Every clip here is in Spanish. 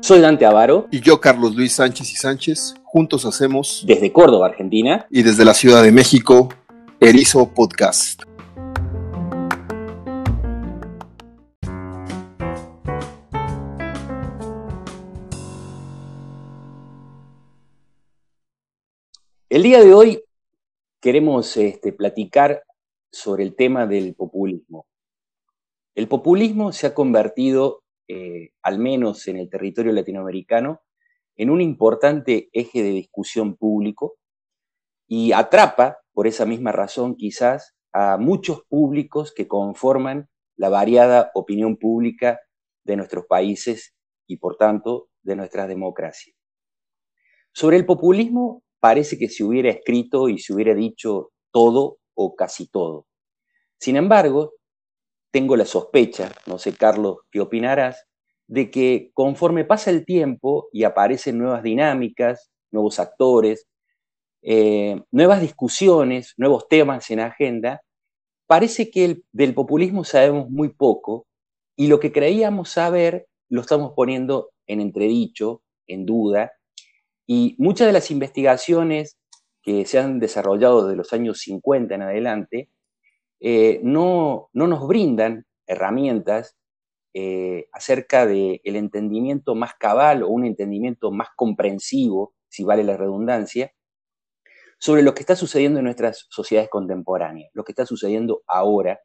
Soy Dante Avaro. Y yo, Carlos Luis Sánchez y Sánchez. Juntos hacemos. Desde Córdoba, Argentina. Y desde la Ciudad de México, Erizo Podcast. El día de hoy queremos este, platicar sobre el tema del populismo. El populismo se ha convertido eh, al menos en el territorio latinoamericano, en un importante eje de discusión público y atrapa, por esa misma razón quizás, a muchos públicos que conforman la variada opinión pública de nuestros países y, por tanto, de nuestras democracias. Sobre el populismo parece que se hubiera escrito y se hubiera dicho todo o casi todo. Sin embargo, tengo la sospecha, no sé Carlos, ¿qué opinarás? De que conforme pasa el tiempo y aparecen nuevas dinámicas, nuevos actores, eh, nuevas discusiones, nuevos temas en agenda, parece que del populismo sabemos muy poco y lo que creíamos saber lo estamos poniendo en entredicho, en duda, y muchas de las investigaciones que se han desarrollado desde los años 50 en adelante eh, no, nos brindan herramientas eh, acerca del entendimiento más cabal o un entendimiento más comprensivo, si vale la redundancia, sobre lo que está sucediendo en nuestras sociedades contemporáneas, lo que está sucediendo ahora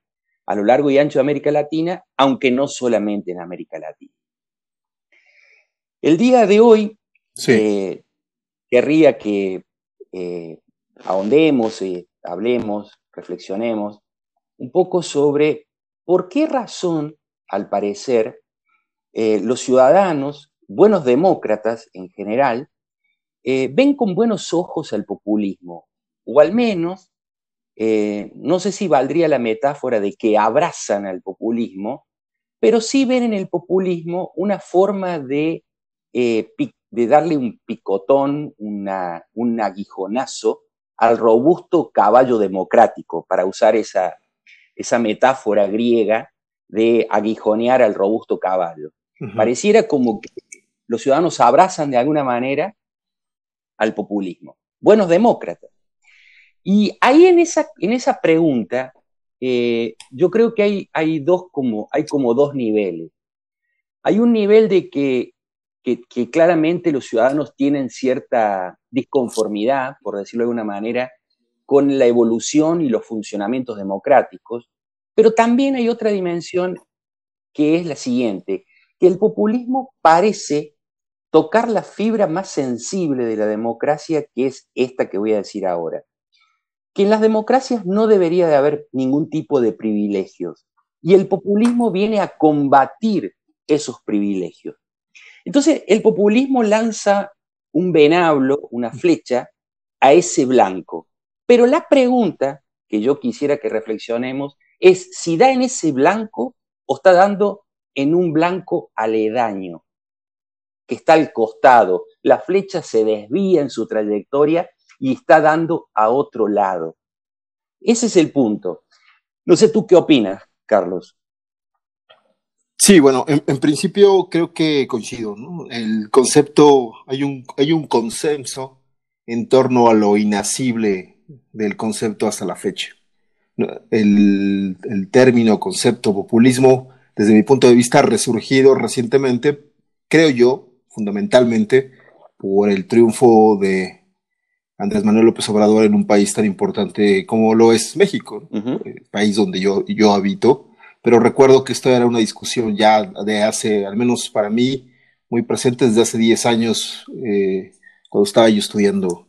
a lo largo y ancho de América Latina, aunque no solamente en América Latina. El día de hoy eh, querría que ahondemos, hablemos, reflexionemos un poco sobre por qué razón, al parecer, eh, los ciudadanos, buenos demócratas en general, eh, ven con buenos ojos al populismo, o al menos, eh, no sé si valdría la metáfora de que abrazan al populismo, pero sí ven en el populismo una forma de, de darle un picotón, un aguijonazo al robusto caballo democrático, para usar esa, esa metáfora griega de aguijonear al robusto caballo. Pareciera como que los ciudadanos abrazan de alguna manera al populismo. Buenos demócratas. Y ahí en esa, en esa pregunta, eh, yo creo que hay, hay, dos como, hay como dos niveles. Hay un nivel de que, que claramente los ciudadanos tienen cierta disconformidad, por decirlo de alguna manera, con la evolución y los funcionamientos democráticos, pero también hay otra dimensión que es la siguiente, que el populismo parece tocar la fibra más sensible de la democracia, que es esta que voy a decir ahora, que en las democracias no debería de haber ningún tipo de privilegios, y el populismo viene a combatir esos privilegios. Entonces, el populismo lanza un venablo, una flecha, a ese blanco, pero la pregunta que yo quisiera que reflexionemos es si da en ese blanco o está dando en un blanco aledaño, que está al costado. La flecha se desvía en su trayectoria y está dando a otro lado. Ese es el punto. No sé tú qué opinas, Carlos. Sí, bueno, en, principio creo que coincido, El concepto, hay un, hay un consenso en torno a lo inacible del concepto hasta la fecha. El, el término, concepto, populismo, desde mi punto de vista, ha resurgido recientemente, creo yo, fundamentalmente, por el triunfo de Andrés Manuel López Obrador en un país tan importante como lo es México, el país donde yo, yo habito. Pero recuerdo que esto era una discusión ya de hace, al menos para mí, muy presente desde hace 10 años, eh, cuando estaba yo estudiando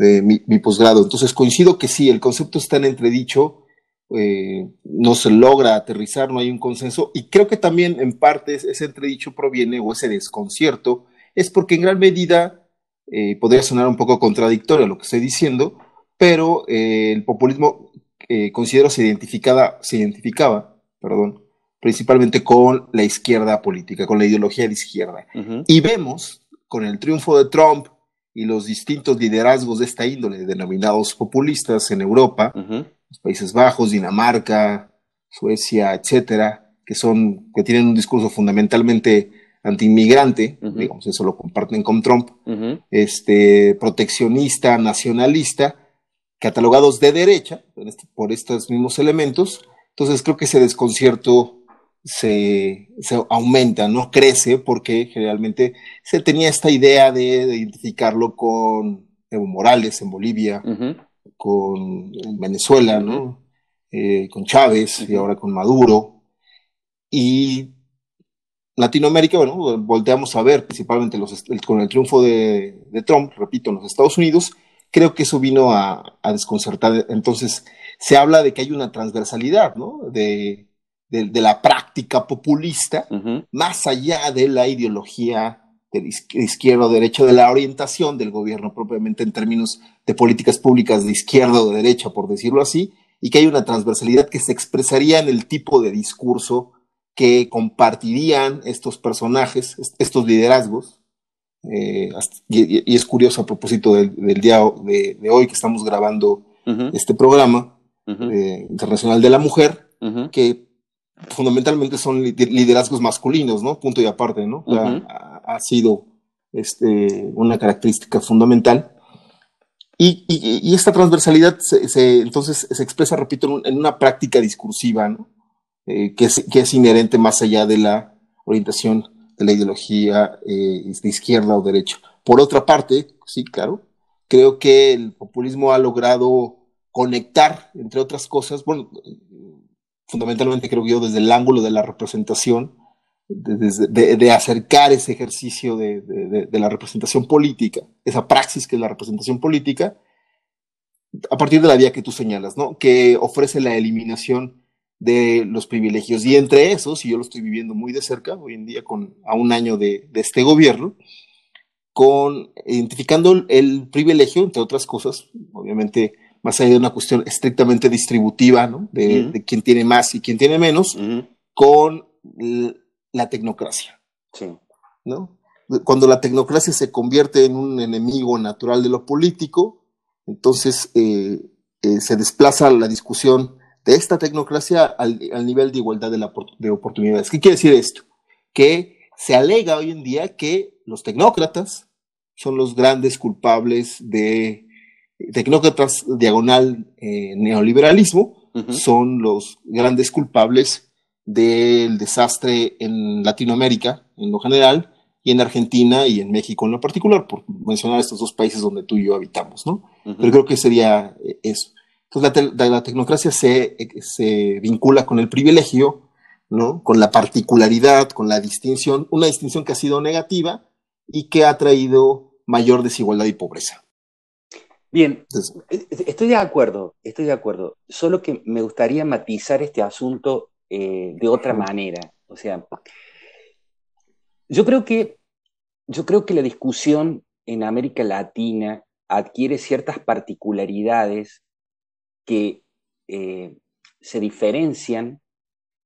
mi, posgrado. Entonces coincido que sí, el concepto está en entredicho, eh, no se logra aterrizar, no hay un consenso, y creo que también en parte ese entredicho proviene, o ese desconcierto, es porque en gran medida eh, podría sonar un poco contradictorio lo que estoy diciendo, pero eh, el populismo considero se, identificaba, se identificaba, perdón, principalmente con la izquierda política, con la ideología de izquierda. Y vemos con el triunfo de Trump y los distintos liderazgos de esta índole, denominados populistas en Europa, los Países Bajos, Dinamarca, Suecia, etcétera, que son, que tienen un discurso fundamentalmente antiinmigrante, digamos, eso lo comparten con Trump, este, proteccionista, nacionalista, catalogados de derecha este, por estos mismos elementos. Entonces creo que ese desconcierto se, aumenta, no crece, porque generalmente se tenía esta idea de, identificarlo con Evo Morales en Bolivia, con Venezuela, ¿no? Eh, con Chávez y ahora con Maduro. Y Latinoamérica, bueno, volteamos a ver, principalmente los, con el triunfo de, Trump, repito, en los Estados Unidos, creo que eso vino a, desconcertar. Entonces, se habla de que hay una transversalidad, ¿no? De, la práctica populista, más allá de la ideología de izquierda o derecha, de la orientación del gobierno propiamente en términos de políticas públicas de izquierda o de derecha, por decirlo así, y que hay una transversalidad que se expresaría en el tipo de discurso que compartirían estos personajes, estos liderazgos. Eh, y, es curioso a propósito del, día de, hoy que estamos grabando este programa eh, internacional de la mujer, que fundamentalmente son liderazgos masculinos, ¿no? Punto y aparte, ¿no? ha, sido este, una característica fundamental. Y, esta transversalidad se, entonces se expresa, repito, en, una práctica discursiva, eh, que, es, inherente más allá de la orientación de la ideología eh, de izquierda o derecha. Por otra parte, sí, claro, creo que el populismo ha logrado conectar, entre otras cosas, bueno, fundamentalmente creo yo desde el ángulo de la representación, de, acercar ese ejercicio de, la representación política, esa praxis que es la representación política, a partir de la vía que tú señalas, ¿no? Que ofrece la eliminación de los privilegios. Y entre esos, y yo lo estoy viviendo muy de cerca hoy en día con a un año de, este gobierno, con identificando el privilegio, entre otras cosas, obviamente más allá de una cuestión estrictamente distributiva, ¿no? De, quién tiene más y quién tiene menos, con la tecnocracia. Sí. ¿no? Cuando la tecnocracia se convierte en un enemigo natural de lo político, entonces eh, eh, se desplaza la discusión de esta tecnocracia al, nivel de igualdad de, de oportunidades. ¿Qué quiere decir esto? Que se alega hoy en día que los tecnócratas son los grandes culpables de tecnócratas diagonal eh, neoliberalismo, son los grandes culpables del desastre en Latinoamérica en lo general y en Argentina y en México en lo particular, por mencionar estos dos países donde tú y yo habitamos, ¿no? Pero creo que sería eh, eso. Entonces la, tecnocracia se, se, vincula con el privilegio, ¿no? Con la particularidad, con la distinción, una distinción que ha sido negativa y que ha traído mayor desigualdad y pobreza. Bien, eh, estoy de acuerdo, estoy de acuerdo. Solo que me gustaría matizar este asunto eh, de otra manera. O sea, yo creo que, yo creo que la discusión en América Latina adquiere ciertas particularidades que eh, se diferencian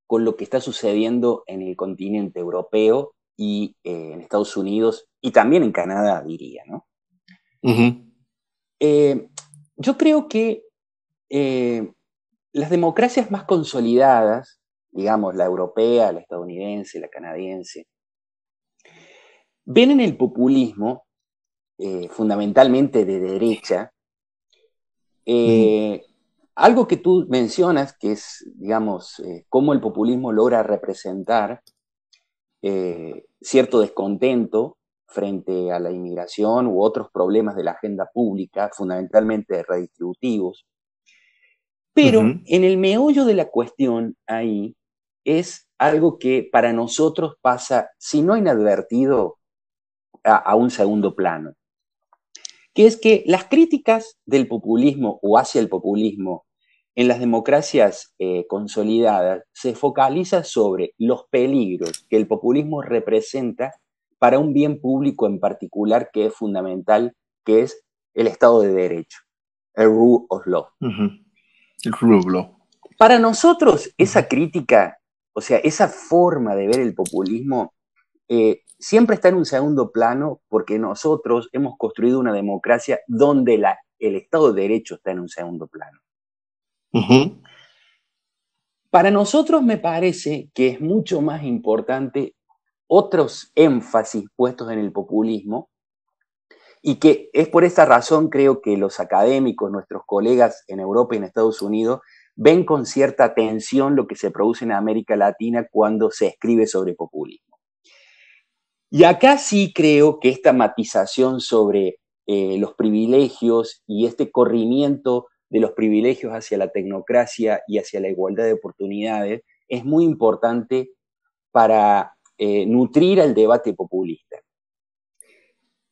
con lo que está sucediendo en el continente europeo y eh, en Estados Unidos y también en Canadá, diría, ¿no? Yo creo que las democracias más consolidadas digamos, la europea, la estadounidense, la canadiense, ven en el populismo, eh, fundamentalmente de derecha, eh, algo que tú mencionas, que es, digamos, eh, cómo el populismo logra representar cierto descontento frente a la inmigración u otros problemas de la agenda pública, fundamentalmente redistributivos. Pero en el meollo de la cuestión ahí es algo que para nosotros pasa, si no inadvertido, a, un segundo plano, que es que las críticas del populismo o hacia el populismo en las democracias eh, consolidadas se focaliza sobre los peligros que el populismo representa para un bien público en particular que es fundamental, que es el Estado de Derecho, el rule of law. El rule of law. Para nosotros, esa crítica o sea, esa forma de ver el populismo eh, siempre está en un segundo plano porque nosotros hemos construido una democracia donde el Estado de Derecho está en un segundo plano. Para nosotros me parece que es mucho más importante otros énfasis puestos en el populismo y que es por esta razón creo que los académicos, nuestros colegas en Europa y en Estados Unidos, ven con cierta atención lo que se produce en América Latina cuando se escribe sobre populismo. Y acá sí creo que esta matización sobre eh, los privilegios y este corrimiento de los privilegios hacia la tecnocracia y hacia la igualdad de oportunidades es muy importante para eh, nutrir el debate populista.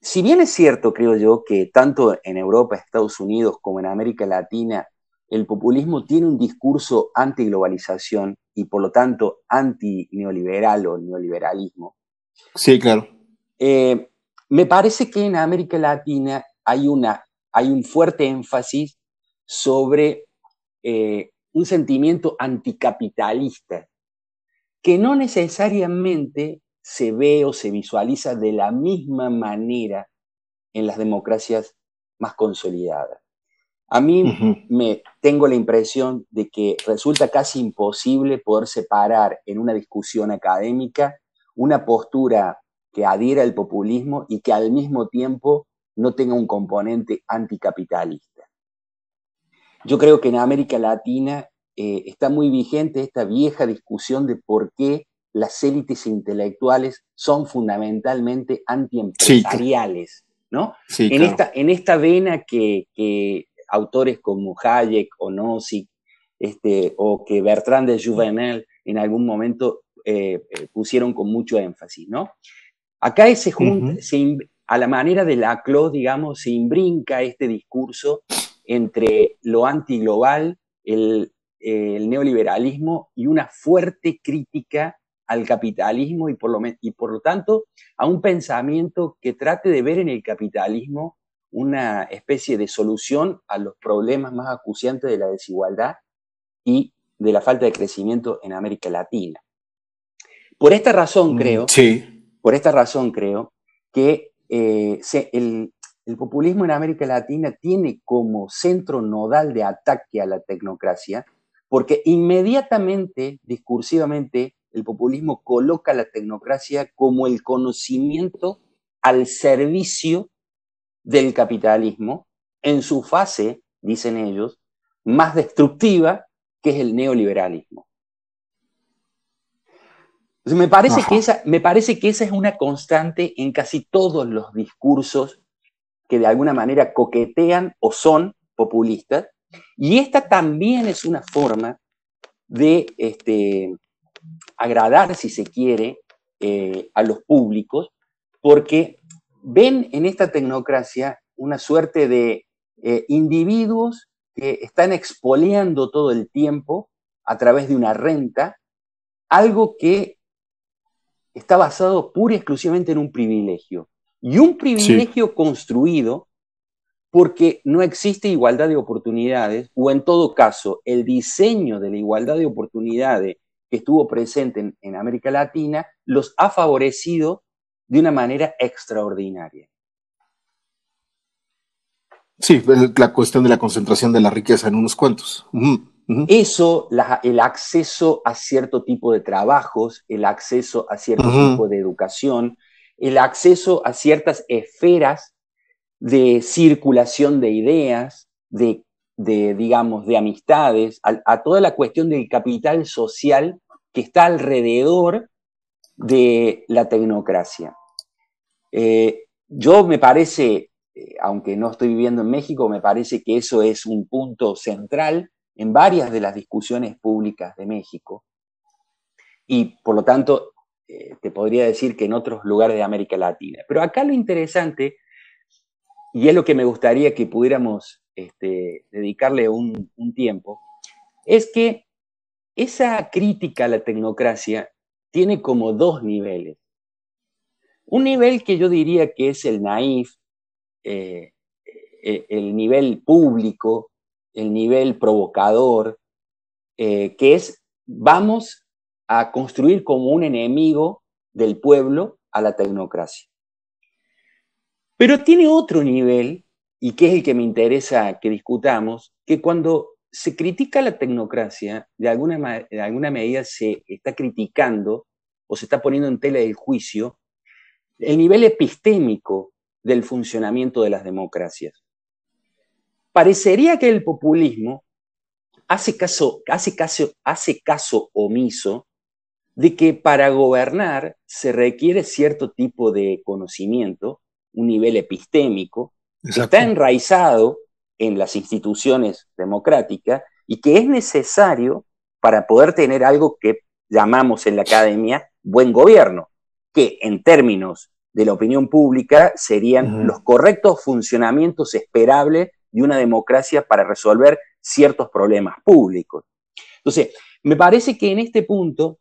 Si bien es cierto, creo yo, que tanto en Europa, Estados Unidos, como en América Latina, el populismo tiene un discurso anti-globalización y por lo tanto anti-neoliberal o neoliberalismo. Sí, claro. Eh, me parece que en América Latina hay, una, hay un fuerte énfasis sobre eh, un sentimiento anticapitalista que no necesariamente se ve o se visualiza de la misma manera en las democracias más consolidadas. A mí me tengo la impresión de que resulta casi imposible poder separar en una discusión académica una postura que adhiera al populismo y que al mismo tiempo no tenga un componente anticapitalista. Yo creo que en América Latina eh, está muy vigente esta vieja discusión de por qué las élites intelectuales son fundamentalmente antiempresariales, ¿no? en, esta, en esta vena que, autores como Hayek o Nozick, este, o que Bertrand de Juvenel en algún momento eh, eh, pusieron con mucho énfasis, ¿no? Acá ese junta, a la manera de la CLO, digamos, se imbrinca este discurso entre lo antiglobal, el, el neoliberalismo y una fuerte crítica al capitalismo y por, lo, y por lo tanto a un pensamiento que trate de ver en el capitalismo una especie de solución a los problemas más acuciantes de la desigualdad y de la falta de crecimiento en América Latina. Por esta razón mm, creo, por esta razón creo que eh, el, el populismo en América Latina tiene como centro nodal de ataque a la tecnocracia, porque inmediatamente, discursivamente, el populismo coloca la tecnocracia como el conocimiento al servicio del capitalismo en su fase, dicen ellos, más destructiva, que es el neoliberalismo. me parece, que esa, me parece que esa es una constante en casi todos los discursos que de alguna manera coquetean o son populistas, y esta también es una forma de este, agradar, si se quiere, eh, a los públicos, porque ven en esta tecnocracia una suerte de eh, individuos que están expoliando todo el tiempo a través de una renta, algo que está basado pura y exclusivamente en un privilegio. Y un privilegio construido porque no existe igualdad de oportunidades, o en todo caso, el diseño de la igualdad de oportunidades que estuvo presente en, América Latina los ha favorecido de una manera extraordinaria. Sí, la cuestión de la concentración de la riqueza en unos cuantos. Eso, el acceso a cierto tipo de trabajos, el acceso a cierto tipo de educación, el acceso a ciertas esferas de circulación de ideas, de, digamos, de amistades, a, toda la cuestión del capital social que está alrededor de la tecnocracia. Eh, yo me parece, eh, aunque no estoy viviendo en México, me parece que eso es un punto central en varias de las discusiones públicas de México. Y por lo tanto, eh, te podría decir que en otros lugares de América Latina. Pero acá lo interesante, y es lo que me gustaría que pudiéramos este, dedicarle un tiempo, es que esa crítica a la tecnocracia tiene como dos niveles. Un nivel que yo diría que es el naif, eh, eh, el nivel público, el nivel provocador, eh, que es vamos a construir como un enemigo del pueblo a la tecnocracia. Pero tiene otro nivel, y que es el que me interesa que discutamos, que cuando se critica la tecnocracia, de alguna, de alguna medida se está criticando o se está poniendo en tela del juicio el nivel epistémico del funcionamiento de las democracias. Parecería que el populismo hace caso, hace caso, hace caso omiso de que para gobernar se requiere cierto tipo de conocimiento, un nivel epistémico, que está enraizado en las instituciones democráticas y que es necesario para poder tener algo que llamamos en la academia buen gobierno, que en términos de la opinión pública serían los correctos funcionamientos esperables de una democracia para resolver ciertos problemas públicos. Entonces, me parece que en este punto,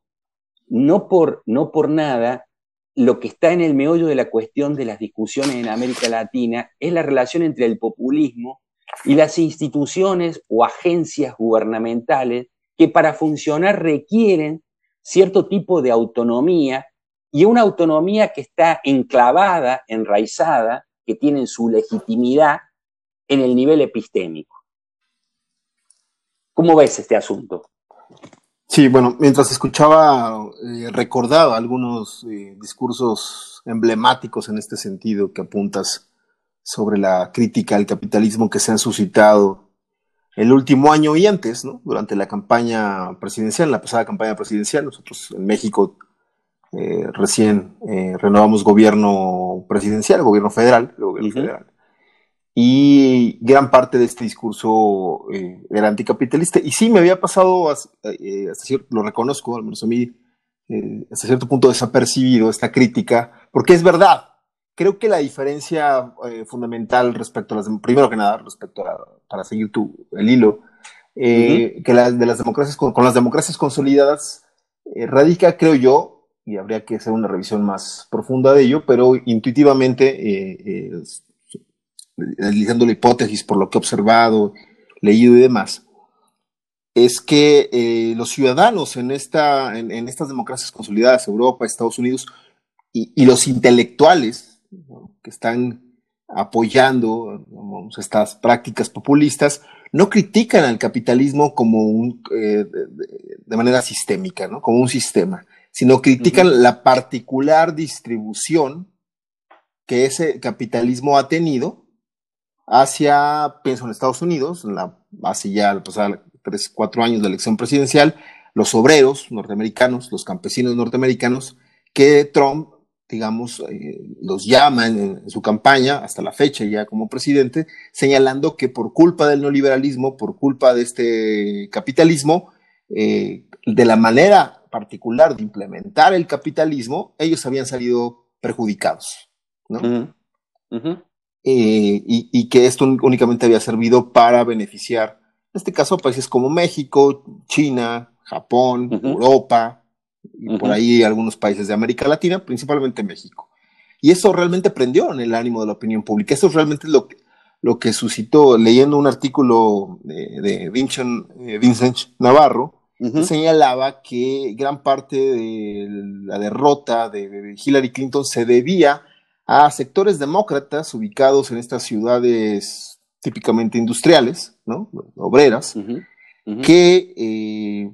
no por, no por nada, lo que está en el meollo de la cuestión de las discusiones en América Latina es la relación entre el populismo y las instituciones o agencias gubernamentales que para funcionar requieren cierto tipo de autonomía y una autonomía que está enclavada, enraizada, que tiene su legitimidad en el nivel epistémico. ¿Cómo ves este asunto? Sí, bueno, mientras escuchaba, eh, recordaba algunos eh, discursos emblemáticos en este sentido que apuntas sobre la crítica al capitalismo que se han suscitado el último año y antes, ¿no? Durante la campaña presidencial, la pasada campaña presidencial, nosotros en México eh, recién eh, renovamos gobierno presidencial, gobierno federal, gobierno federal. Y gran parte de este discurso eh, era anticapitalista. Y sí, me había pasado, hasta cierto, lo reconozco, al menos a mí, hasta cierto punto desapercibido esta crítica, porque es verdad, creo que la diferencia eh, fundamental respecto a las, primero que nada, respecto a, para seguir tu, el hilo, eh, que de las democracias, con, las democracias consolidadas, eh, radica, creo yo, y habría que hacer una revisión más profunda de ello, pero intuitivamente, analizando la hipótesis por lo que he observado, leído y demás, es que los ciudadanos en, esta, en, estas democracias consolidadas, Europa, Estados Unidos, y los intelectuales, que están apoyando estas prácticas populistas, no critican al capitalismo como un, eh, de, manera sistémica, ¿no? como un sistema, sino critican la particular distribución que ese capitalismo ha tenido hacia, pienso en Estados Unidos, la, hace ya pasar tres, cuatro años de elección presidencial, los obreros norteamericanos, los campesinos norteamericanos, que Trump digamos, eh, los llaman en, su campaña, hasta la fecha ya como presidente, señalando que por culpa del neoliberalismo, por culpa de este capitalismo, eh, de la manera particular de implementar el capitalismo, ellos habían salido perjudicados, ¿no? Eh, y, que esto únicamente había servido para beneficiar, en este caso, países como México, China, Japón, Europa, y por ahí algunos países de América Latina, principalmente México. Y eso realmente prendió en el ánimo de la opinión pública. Eso realmente es lo que, lo que suscitó, leyendo un artículo de, Vincent, eh, Vincent, Navarro, señalaba que gran parte de la derrota de, Hillary Clinton se debía a sectores demócratas ubicados en estas ciudades típicamente industriales, ¿no? obreras, que eh,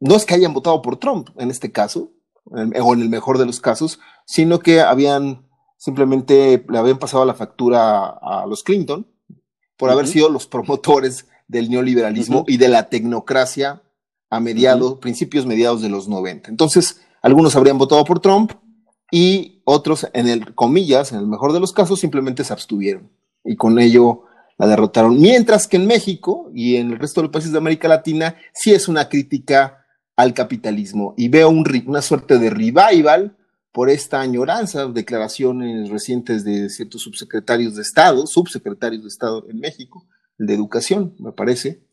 no es que hayan votado por Trump en este caso, o en el mejor de los casos, sino que habían simplemente le habían pasado la factura a, los Clinton por haber sido los promotores del neoliberalismo y de la tecnocracia a mediados, principios mediados de los 90. Entonces, algunos habrían votado por Trump y otros, en el comillas, en el mejor de los casos, simplemente se abstuvieron y con ello la derrotaron. Mientras que en México y en el resto de los países de América Latina sí es una crítica al capitalismo y veo un, una suerte de revival por esta añoranza, declaraciones recientes de ciertos subsecretarios de Estado, subsecretarios de Estado en México, de Educación, me parece,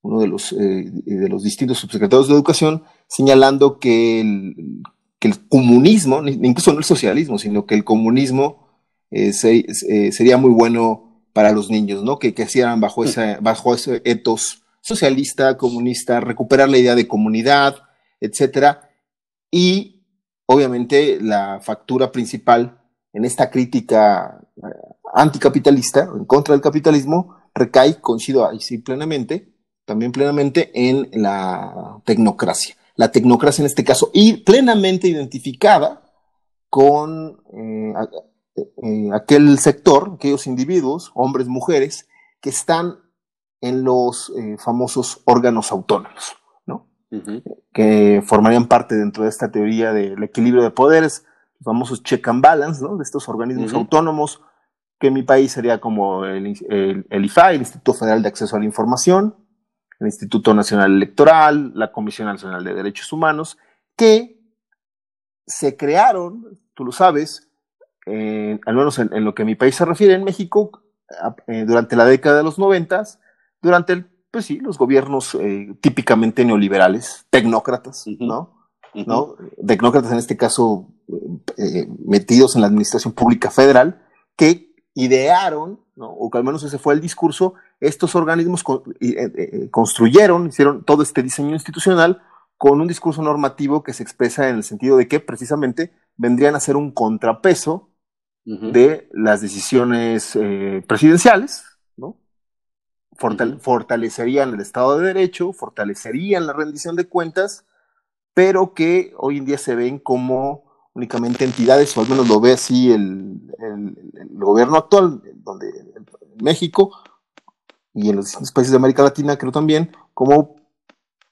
uno de los, eh, de los distintos subsecretarios de Educación, señalando que el, que el comunismo, incluso no el socialismo, sino que el comunismo eh, eh, sería muy bueno para los niños, ¿no? Que, hicieran bajo, esa, bajo ese etos socialista, comunista, recuperar la idea de comunidad, etcétera. Y obviamente la factura principal en esta crítica eh, anticapitalista, en contra del capitalismo, recae, coincido ahí sí plenamente, también plenamente en la tecnocracia. La tecnocracia en este caso, y plenamente identificada con eh, eh, aquel sector, aquellos individuos, hombres, mujeres, que están en los eh, famosos órganos autónomos, ¿no? Que formarían parte dentro de esta teoría del equilibrio de poderes, los famosos check and balance, ¿no? De estos organismos autónomos, que en mi país sería como el, el, IFA, el Instituto Federal de Acceso a la Información, el Instituto Nacional Electoral, la Comisión Nacional de Derechos Humanos, que se crearon, tú lo sabes, eh, al menos en, lo que a mi país se refiere, en México, eh, durante la década de los noventas, durante el, pues sí, los gobiernos eh, típicamente neoliberales, tecnócratas, ¿no? ¿no? Tecnócratas en este caso metidos en la administración pública federal, que idearon, ¿no? o que al menos ese fue el discurso, estos organismos construyeron, hicieron todo este diseño institucional con un discurso normativo que se expresa en el sentido de que precisamente vendrían a ser un contrapeso de las decisiones eh, presidenciales, ¿no? Fortalecerían el Estado de Derecho, fortalecerían la rendición de cuentas, pero que hoy en día se ven como únicamente entidades, o al menos lo ve así el, gobierno actual, donde en México y en los países de América Latina, creo también, como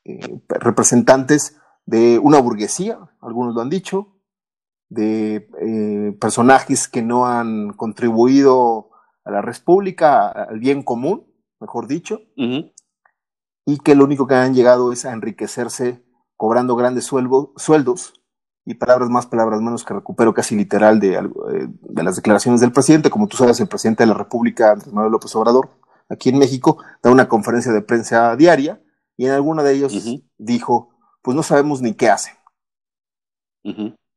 eh, representantes de una burguesía, algunos lo han dicho, de eh, personajes que no han contribuido a la república, al bien común, mejor dicho, y que lo único que han llegado es a enriquecerse cobrando grandes sueldos y palabras más, palabras menos que recupero casi literal de, eh, de, las declaraciones del presidente. Como tú sabes, el presidente de la República, Andrés Manuel López Obrador, aquí en México, da una conferencia de prensa diaria y en alguna de ellos dijo, pues no sabemos ni qué hacen.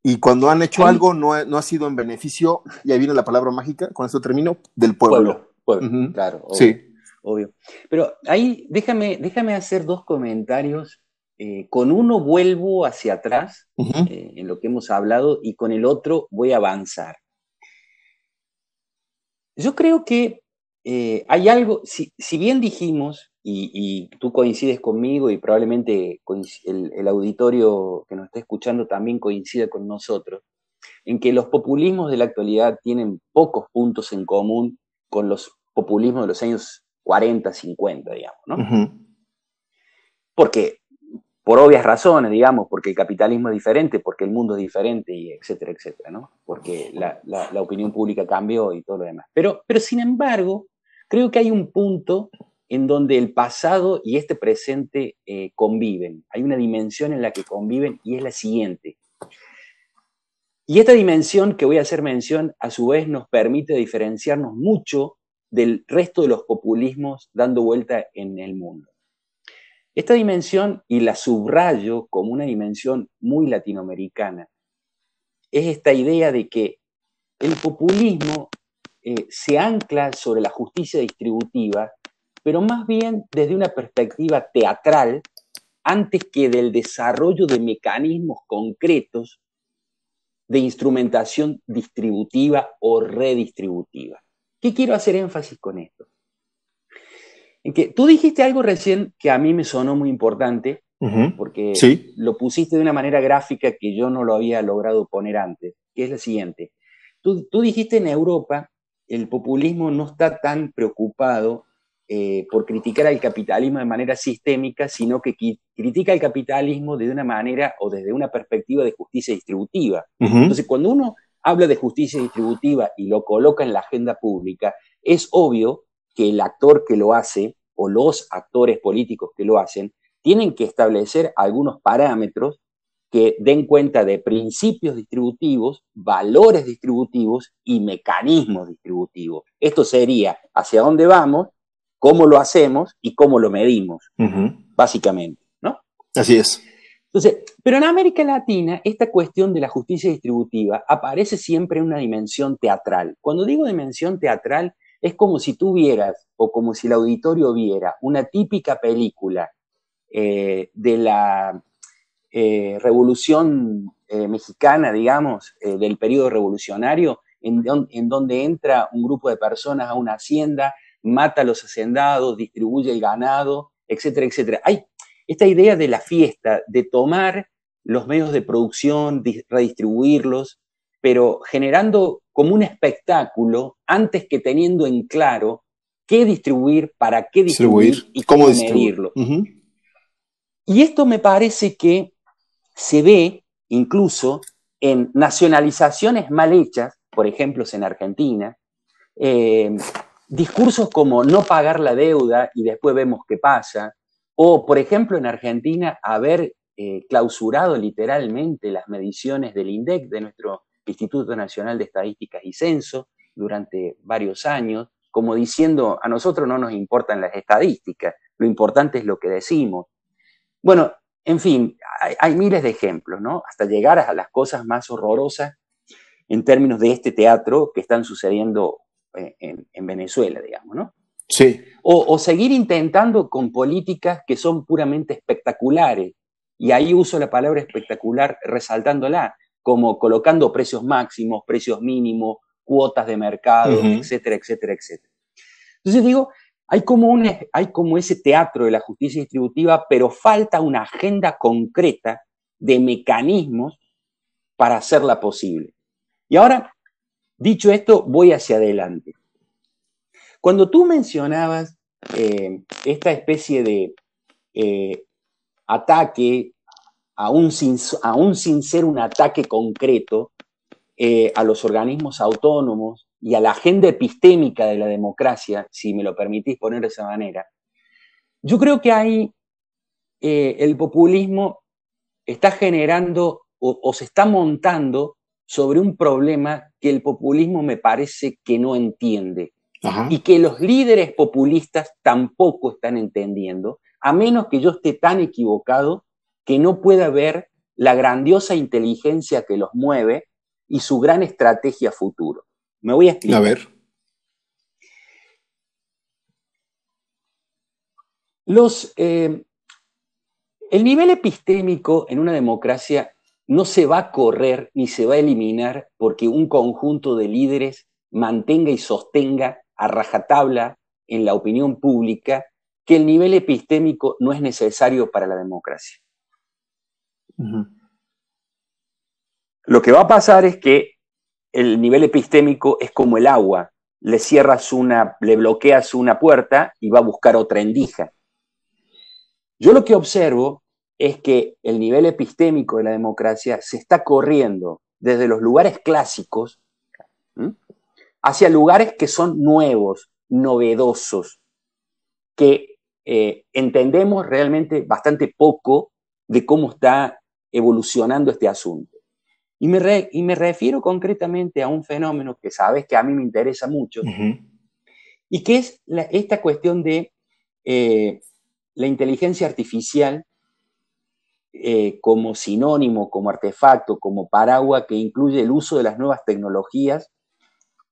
Y cuando han hecho algo, no, ha sido en beneficio, y ahí viene la palabra mágica, con esto termino, del pueblo. Pueblo, claro. Obvio, sí. Obvio. Pero ahí déjame, déjame hacer dos comentarios. Eh, con uno vuelvo hacia atrás eh, en lo que hemos hablado y con el otro voy a avanzar. Yo creo que eh, hay algo, si, si, bien dijimos, y, tú coincides conmigo y probablemente el, auditorio que nos está escuchando también coincide con nosotros, en que los populismos de la actualidad tienen pocos puntos en común con los populismos de los años 40, 50, digamos, ¿no? Porque, por obvias razones, digamos, porque el capitalismo es diferente, porque el mundo es diferente, y etcétera, etcétera, ¿no? Porque la, opinión pública cambió y todo lo demás. Pero, pero, sin embargo, creo que hay un punto en donde el pasado y este presente eh, conviven. Hay una dimensión en la que conviven y es la siguiente. Y esta dimensión que voy a hacer mención, a su vez, nos permite diferenciarnos mucho del resto de los populismos dando vuelta en el mundo. Esta dimensión, y la subrayo como una dimensión muy latinoamericana, es esta idea de que el populismo eh, se ancla sobre la justicia distributiva pero más bien desde una perspectiva teatral antes que del desarrollo de mecanismos concretos de instrumentación distributiva o redistributiva. ¿Qué quiero hacer énfasis con esto? En que tú dijiste algo recién que a mí me sonó muy importante, porque lo pusiste de una manera gráfica que yo no lo había logrado poner antes, que es la siguiente. Tú, tú dijiste en Europa, el populismo no está tan preocupado eh, por criticar al capitalismo de manera sistémica, sino que critica al capitalismo de una manera o desde una perspectiva de justicia distributiva. Entonces, cuando uno habla de justicia distributiva y lo coloca en la agenda pública, es obvio que el actor que lo hace o los actores políticos que lo hacen tienen que establecer algunos parámetros que den cuenta de principios distributivos, valores distributivos y mecanismos distributivos. Esto sería hacia dónde vamos cómo lo hacemos y cómo lo medimos, básicamente, ¿no? Así es. Entonces, pero en América Latina, esta cuestión de la justicia distributiva aparece siempre en una dimensión teatral. Cuando digo dimensión teatral, es como si tú vieras, o como si el auditorio viera, una típica película eh, de la eh, revolución eh, mexicana, digamos, del periodo revolucionario, en, en donde entra un grupo de personas a una hacienda, mata a los hacendados, distribuye el ganado etcétera, etcétera. Hay esta idea de la fiesta, de tomar los medios de producción, redistribuirlos, pero generando como un espectáculo antes que teniendo en claro qué distribuir, para qué distribuir, y cómo, medirlo. Y esto me parece que se ve incluso en nacionalizaciones mal hechas, por ejemplo, en Argentina, eh, discursos como no pagar la deuda y después vemos qué pasa, o por ejemplo en Argentina haber eh, clausurado literalmente las mediciones del INDEC, de nuestro Instituto Nacional de Estadísticas y Censo, durante varios años, como diciendo, a nosotros no nos importan las estadísticas, lo importante es lo que decimos. Bueno, en fin, hay, miles de ejemplos, ¿no? Hasta llegar a las cosas más horrorosas en términos de este teatro que están sucediendo eh, en, Venezuela, digamos, ¿no? Sí. O, seguir intentando con políticas que son puramente espectaculares, y ahí uso la palabra espectacular resaltándola, como colocando precios máximos, precios mínimos, cuotas de mercado, etcétera, etcétera, etcétera. Entonces digo, hay como, un, hay como ese teatro de la justicia distributiva, pero falta una agenda concreta de mecanismos para hacerla posible. Y ahora, dicho esto, voy hacia adelante. Cuando tú mencionabas eh, esta especie de eh, ataque, aún sin, aún sin ser un ataque concreto, eh, a los organismos autónomos y a la agenda epistémica de la democracia, si me lo permitís poner de esa manera, yo creo que ahí eh, el populismo está generando o, se está montando sobre un problema que el populismo me parece que no entiende y que los líderes populistas tampoco están entendiendo, a menos que yo esté tan equivocado que no pueda ver la grandiosa inteligencia que los mueve y su gran estrategia futuro. Me voy a explicar. A ver. Los, eh, el nivel epistémico en una democracia no se va a correr ni se va a eliminar porque un conjunto de líderes mantenga y sostenga a rajatabla en la opinión pública que el nivel epistémico no es necesario para la democracia. Lo que va a pasar es que el nivel epistémico es como el agua. Le cierras una, le bloqueas una puerta y va a buscar otra endija. Yo lo que observo es que el nivel epistémico de la democracia se está corriendo desde los lugares clásicos hacia lugares que son nuevos, novedosos, que eh, entendemos realmente bastante poco de cómo está evolucionando este asunto. Y me, y me refiero concretamente a un fenómeno que sabes que a mí me interesa mucho, y que es esta cuestión de eh, la inteligencia artificial eh, como sinónimo, como artefacto, como paraguas que incluye el uso de las nuevas tecnologías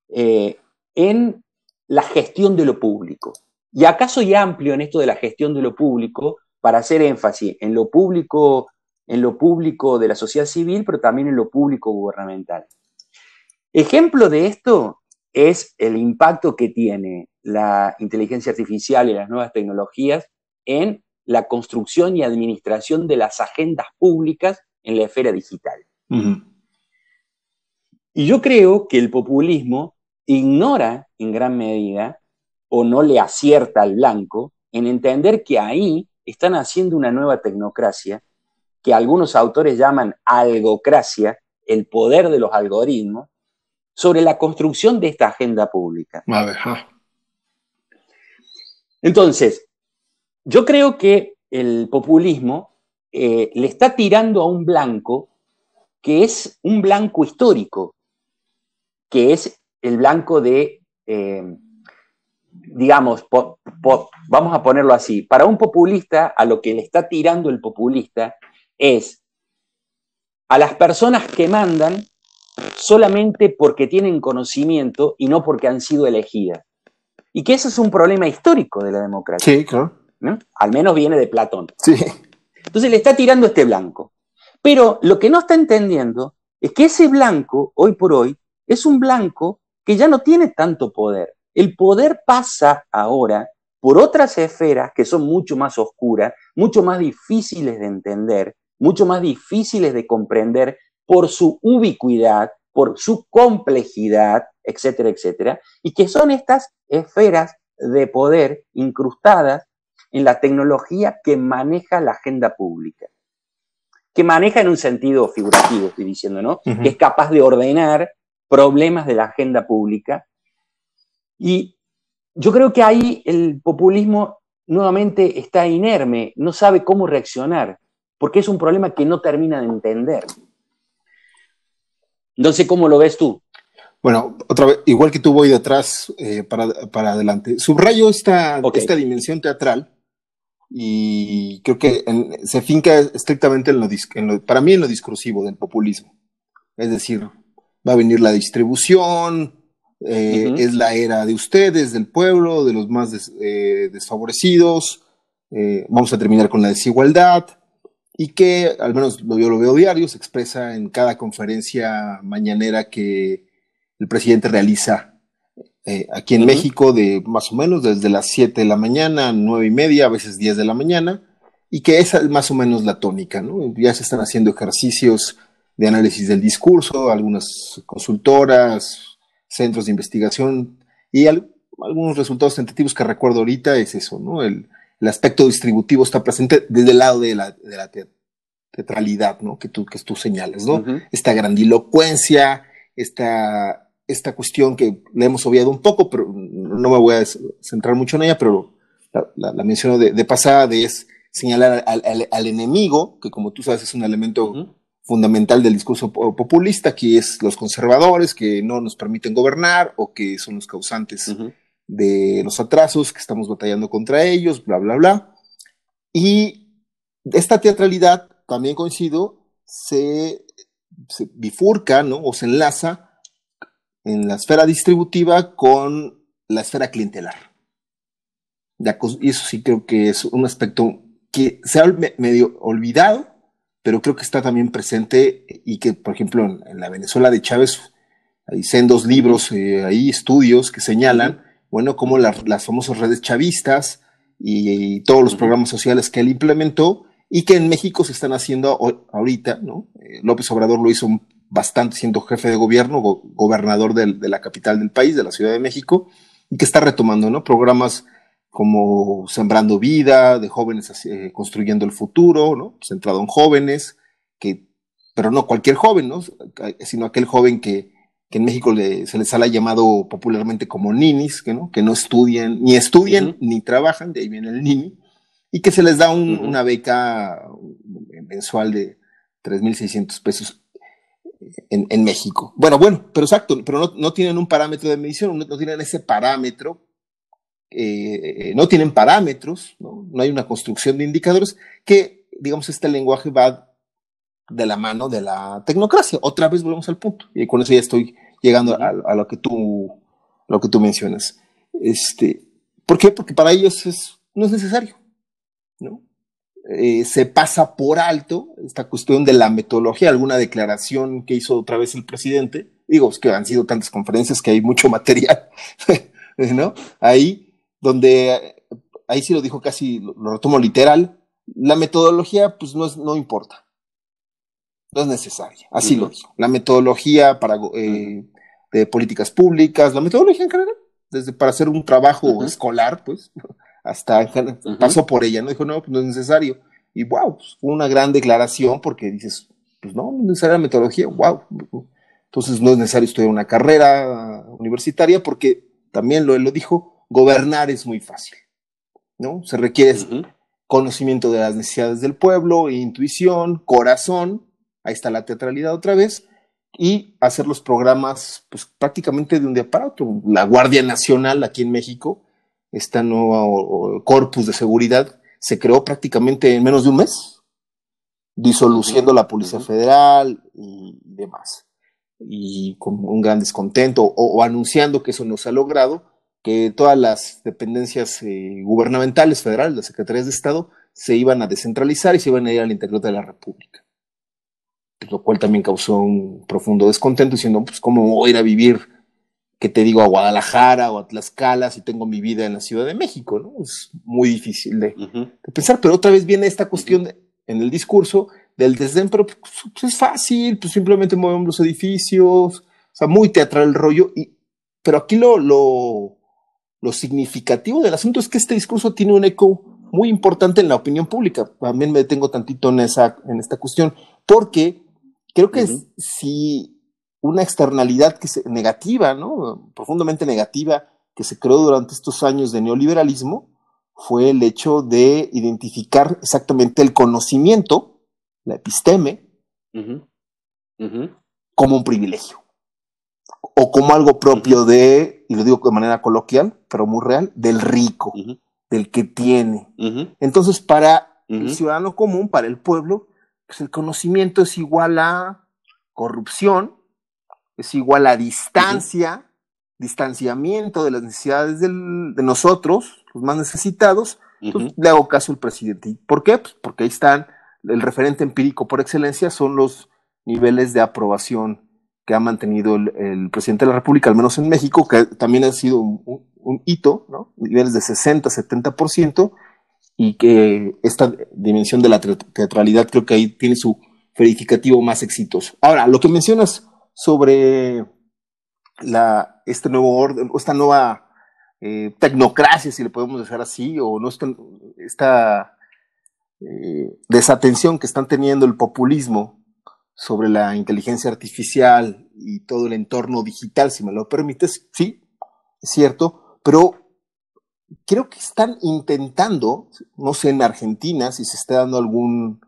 eh, en la gestión de lo público. Y acaso soy amplio en esto de la gestión de lo público para hacer énfasis en lo público en lo público de la sociedad civil, pero también en lo público gubernamental. Ejemplo de esto es el impacto que tiene la inteligencia artificial y las nuevas tecnologías en la construcción y administración de las agendas públicas en la esfera digital. Y yo creo que el populismo ignora en gran medida o no le acierta al blanco en entender que ahí están haciendo una nueva tecnocracia que algunos autores llaman algocracia, el poder de los algoritmos, sobre la construcción de esta agenda pública. Entonces, yo creo que el populismo eh, le está tirando a un blanco que es un blanco histórico, que es el blanco de, eh, digamos, vamos a ponerlo así, para un populista, a lo que le está tirando el populista es a las personas que mandan solamente porque tienen conocimiento y no porque han sido elegidas. Y que ese es un problema histórico de la democracia. Sí, claro. Al menos viene de Platón. Sí. Entonces le está tirando este blanco. Pero lo que no está entendiendo es que ese blanco, hoy por hoy, es un blanco que ya no tiene tanto poder. El poder pasa ahora por otras esferas que son mucho más oscuras, mucho más difíciles de entender, mucho más difíciles de comprender por su ubicuidad, por su complejidad, etcétera, etcétera, y que son estas esferas de poder incrustadas en la tecnología que maneja la agenda pública, que maneja en un sentido figurativo, estoy diciendo, ¿no? Que es capaz de ordenar problemas de la agenda pública. Y yo creo que ahí el populismo nuevamente está inerme, no sabe cómo reaccionar, porque es un problema que no termina de entender. No sé cómo lo ves tú. Bueno, otra vez, igual que tú voy de atrás eh, para, adelante. Subrayo esta, esta dimensión teatral y creo que se finca estrictamente en lo, para mí en lo discursivo del populismo. Es decir, va a venir la distribución, eh, es la era de ustedes, del pueblo, de los más eh, desfavorecidos, vamos a terminar con la desigualdad, y que, al menos yo lo veo diario, se expresa en cada conferencia mañanera que el presidente realiza eh, aquí en México de más o menos desde las 7 de la mañana, 9 y media, a veces 10 de la mañana, y que esa es más o menos la tónica, ¿no? Ya se están haciendo ejercicios de análisis del discurso, algunas consultoras, centros de investigación, y algunos resultados tentativos que recuerdo ahorita es eso, ¿no? El, el aspecto distributivo está presente desde el lado de la, de la teatralidad, ¿no? Que tú, que tú señalas, ¿no? Esta grandilocuencia, esta, esta cuestión que le hemos obviado un poco, pero no me voy a centrar mucho en ella, pero la, la, menciono de, pasada, de es señalar al, enemigo, que como tú sabes es un elemento fundamental del discurso populista, que es los conservadores, que no nos permiten gobernar o que son los causantes de los atrasos, que estamos batallando contra ellos, bla, bla, bla. Y esta teatralidad, también coincido, se, bifurca, ¿no? O se enlaza en la esfera distributiva con la esfera clientelar. Y eso sí creo que es un aspecto que se ha medio olvidado, pero creo que está también presente y que, por ejemplo, en, la Venezuela de Chávez hay sendos libros, eh, hay estudios que señalan bueno, como las famosas redes chavistas y, todos los programas sociales que él implementó y que en México se están haciendo ahorita, ¿no? Eh, López Obrador lo hizo bastante siendo jefe de gobierno, gobernador de, la capital del país, de la Ciudad de México, y que está retomando, ¿no? Programas como Sembrando Vida, de jóvenes eh, construyendo el futuro, ¿no? Centrado en jóvenes, que, pero no cualquier joven, ¿no? Sino aquel joven que, que en México se les ha llamado popularmente como ninis, que no, que no estudian, ni estudian ni trabajan, de ahí viene el nini, y que se les da una beca mensual de 3.600 pesos en, México. Bueno, bueno, pero exacto, pero no, tienen un parámetro de medición, no, tienen ese parámetro, eh, no tienen parámetros, ¿no? no hay una construcción de indicadores que, digamos, este lenguaje va de la mano de la tecnocracia. Otra vez volvemos al punto. Y con eso ya estoy llegando a, lo que tú lo que tú mencionas. Este, ¿Por qué? Porque para ellos es, no es necesario. ¿no? Eh, se pasa por alto esta cuestión de la metodología, alguna declaración que hizo otra vez el presidente. Digo, es que han sido tantas conferencias que hay mucho material, ¿no? Ahí, donde, ahí sí lo dijo casi, lo, retomo literal, la metodología pues no, es, no importa no es necesaria. Así lo dijo. La metodología para, eh, de políticas públicas, la metodología en general, desde para hacer un trabajo escolar, pues, hasta pasó por ella, ¿no? Dijo, no, pues no es necesario. Y wow, pues, fue una gran declaración porque dices, pues no, no es necesaria la metodología, wow. Entonces no es necesario estudiar una carrera universitaria porque también lo, lo dijo, gobernar es muy fácil, ¿no? Se requiere conocimiento de las necesidades del pueblo, intuición, corazón, ahí está la teatralidad otra vez, y hacer los programas pues prácticamente de un día para otro. La Guardia Nacional aquí en México, esta nuevo corpus de seguridad, se creó prácticamente en menos de un mes, disoluciendo la Policía Federal y demás. Y con un gran descontento, o, anunciando que eso no se ha logrado, que todas las dependencias eh, gubernamentales federales, las secretarías de Estado, se iban a descentralizar y se iban a ir al interior de la República lo cual también causó un profundo descontento, diciendo, pues, ¿cómo voy a ir a vivir que te digo a Guadalajara o a Tlaxcala si tengo mi vida en la Ciudad de México, ¿no? Es muy difícil de, pensar, pero otra vez viene esta cuestión en el discurso del desdén, pero pues, pues, es fácil, pues simplemente movemos los edificios, o sea, muy teatral el rollo, y, pero aquí lo, lo, lo significativo del asunto es que este discurso tiene un eco muy importante en la opinión pública. También me detengo tantito en, esa, en esta cuestión, porque creo que si una externalidad que se, negativa, ¿no? profundamente negativa, que se creó durante estos años de neoliberalismo, fue el hecho de identificar exactamente el conocimiento, la episteme, como un privilegio, o como algo propio de, y lo digo de manera coloquial, pero muy real, del rico, del que tiene. Entonces, para el ciudadano común, para el pueblo, pues el conocimiento es igual a corrupción, es igual a distancia, distanciamiento de las necesidades de nosotros, los más necesitados, pues, le hago caso al presidente. ¿Por qué? Pues porque ahí están, el referente empírico por excelencia son los niveles de aprobación que ha mantenido el, presidente de la República, al menos en México, que también ha sido un, hito, ¿no? Niveles de 60, 70%, y que esta dimensión de la teatralidad creo que ahí tiene su verificativo más exitoso. Ahora, lo que mencionas sobre la, este nuevo orden, esta nueva eh, tecnocracia, si le podemos decir así, o no esta, eh, desatención que están teniendo el populismo sobre la inteligencia artificial y todo el entorno digital, si me lo permites, sí, es cierto, pero creo que están intentando, no sé en Argentina si se está dando algún,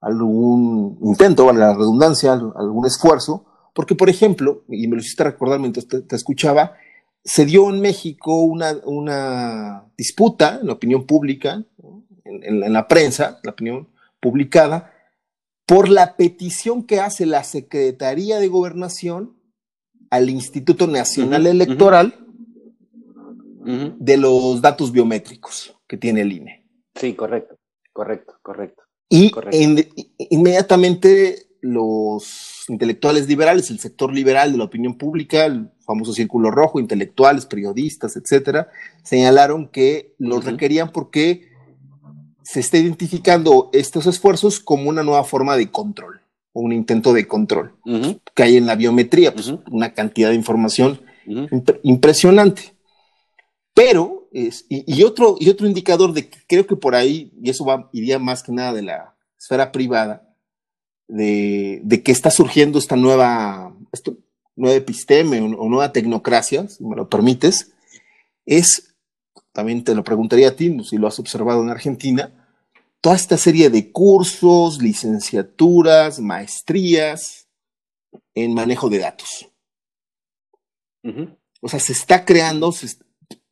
algún intento, a la redundancia, algún esfuerzo, porque, por ejemplo, y me lo hiciste recordar mientras te, escuchaba, se dio en México una, disputa en la opinión pública, en, la prensa, la opinión publicada, por la petición que hace la Secretaría de Gobernación al Instituto Nacional Electoral de los datos biométricos que tiene el INE. Sí, correcto, correcto, correcto. Y inmediatamente los intelectuales liberales, el sector liberal de la opinión pública, el famoso círculo rojo, intelectuales, periodistas, etcétera, señalaron que los requerían porque se está identificando estos esfuerzos como una nueva forma de control o un intento de control que hay en la biometría, pues una cantidad de información impresionante. Pero, es, y, otro, y otro indicador de que creo que por ahí, y eso va, iría más que nada de la esfera privada, de, que está surgiendo esta nueva, nueva episteme o, nueva tecnocracia, si me lo permites, es, también te lo preguntaría a ti, si lo has observado en Argentina, toda esta serie de cursos, licenciaturas, maestrías en manejo de datos. O sea, se está creando, se,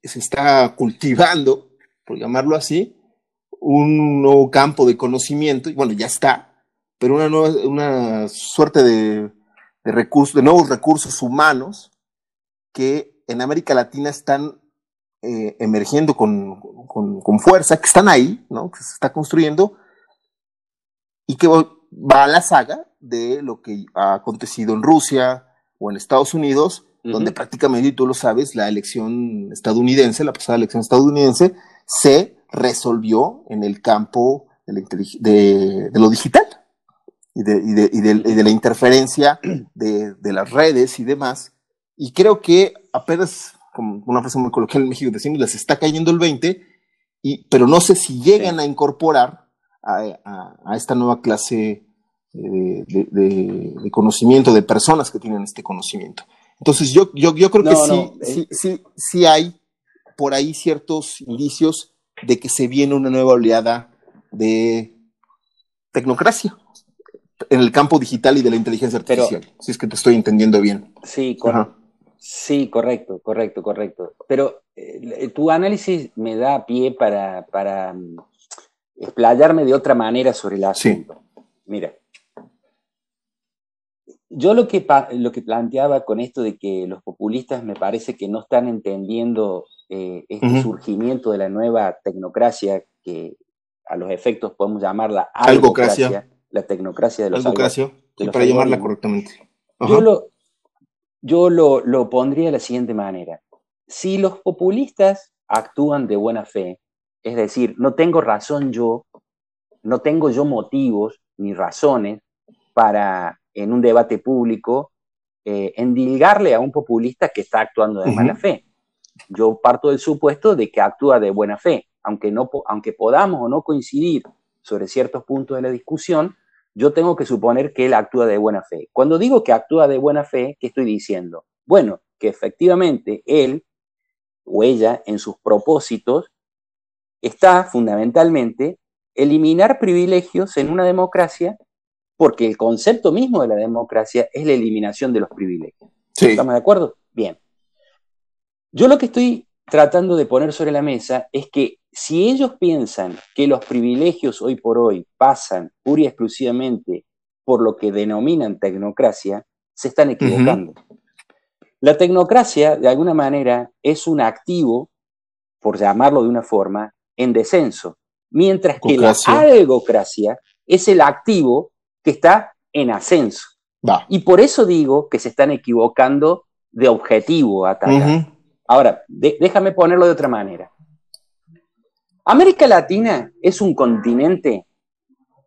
se, está cultivando, por llamarlo así, un nuevo campo de conocimiento, y bueno, ya está, pero una, nueva, una suerte de, recursos, de nuevos recursos humanos que en América Latina están eh, emergiendo con, fuerza, que están ahí, ¿no? que se está construyendo, y que va a la saga de lo que ha acontecido en Rusia o en Estados Unidos, donde prácticamente, y tú lo sabes, la elección estadounidense, la pasada elección estadounidense, se resolvió en el campo de lo digital y de, la interferencia de, las redes y demás. Y creo que apenas, como una frase muy coloquial en México, decimos, les está cayendo el 20, y, pero no sé si llegan a incorporar a, esta nueva clase eh, de, conocimiento, de personas que tienen este conocimiento. Entonces yo, yo, yo creo que sí, sí, sí, sí hay por ahí ciertos indicios de que se viene una nueva oleada de tecnocracia en el campo digital y de la inteligencia artificial, si es que te estoy entendiendo bien. Sí, correcto. Sí, correcto, correcto, correcto. Pero eh, tu análisis me da pie para, para mm, explayarme de otra manera sobre el asunto. Mira, yo lo que, lo que planteaba con esto de que los populistas me parece que no están entendiendo eh, este surgimiento de la nueva tecnocracia, que a los efectos podemos llamarla algocracia, la tecnocracia de los Algocracia, para llamarla correctamente. Yo lo, yo lo, lo pondría de la siguiente manera. Si los populistas actúan de buena fe, es decir, no tengo razón yo, no tengo yo motivos ni razones para, en un debate público, eh, endilgarle a un populista que está actuando de mala fe. Yo parto del supuesto de que actúa de buena fe, aunque, no, aunque podamos o no coincidir sobre ciertos puntos de la discusión, yo tengo que suponer que él actúa de buena fe. Cuando digo que actúa de buena fe, ¿qué estoy diciendo? Bueno, que efectivamente él o ella en sus propósitos está fundamentalmente eliminar privilegios en una democracia porque el concepto mismo de la democracia es la eliminación de los privilegios. ¿Estamos de acuerdo? Bien. Yo lo que estoy tratando de poner sobre la mesa es que si ellos piensan que los privilegios hoy por hoy pasan pura y exclusivamente por lo que denominan tecnocracia, se están equivocando. La tecnocracia, de alguna manera, es un activo, por llamarlo de una forma, en descenso, mientras que la algocracia es el activo que está en ascenso. Y por eso digo que se están equivocando de objetivo a atacar. Ahora, déjame ponerlo de otra manera. América Latina es un continente,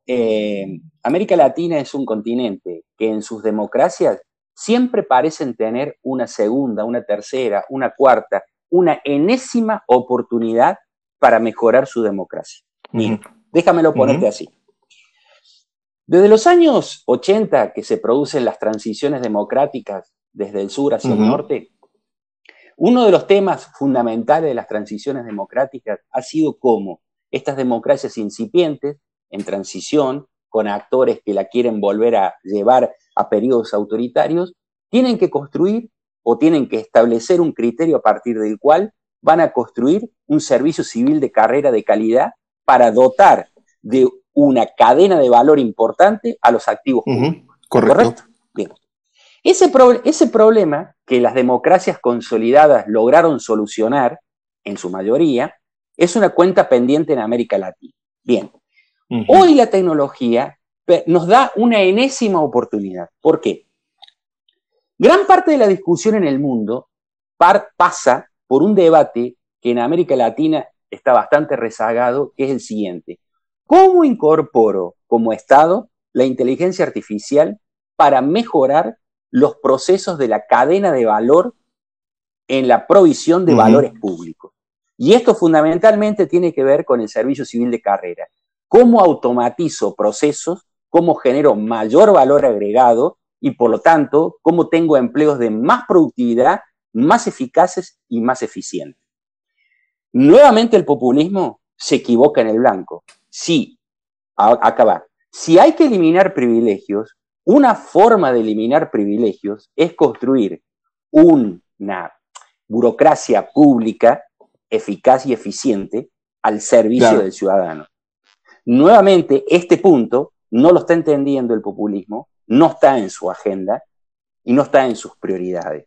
eh, América Latina es un continente que en sus democracias siempre parecen tener una segunda, una tercera, una cuarta, una enésima oportunidad para mejorar su democracia. déjamelo ponerte así. Desde los años 80 que se producen las transiciones democráticas desde el sur hacia el norte, uno de los temas fundamentales de las transiciones democráticas ha sido cómo estas democracias incipientes, en transición, con actores que la quieren volver a llevar a periodos autoritarios, tienen que construir o tienen que establecer un criterio a partir del cual van a construir un servicio civil de carrera de calidad para dotar de una cadena de valor importante a los activos públicos. Correcto. Bien. Ese, ese problema que las democracias consolidadas lograron solucionar, en su mayoría, es una cuenta pendiente en América Latina. Bien, hoy la tecnología nos da una enésima oportunidad. ¿Por qué? Gran parte de la discusión en el mundo pasa por un debate que en América Latina está bastante rezagado, que es el siguiente. ¿Cómo incorporo como Estado la inteligencia artificial para mejorar los procesos de la cadena de valor en la provisión de valores públicos. Y esto fundamentalmente tiene que ver con el servicio civil de carrera. ¿Cómo automatizo procesos? ¿Cómo genero mayor valor agregado? Y por lo tanto, ¿cómo tengo empleos de más productividad, más eficaces y más eficientes? Nuevamente el populismo se equivoca en el blanco. Sí, acaba. Si hay que eliminar privilegios, una forma de eliminar privilegios es construir una burocracia pública eficaz y eficiente al servicio del ciudadano. Nuevamente, este punto no lo está entendiendo el populismo, no está en su agenda y no está en sus prioridades.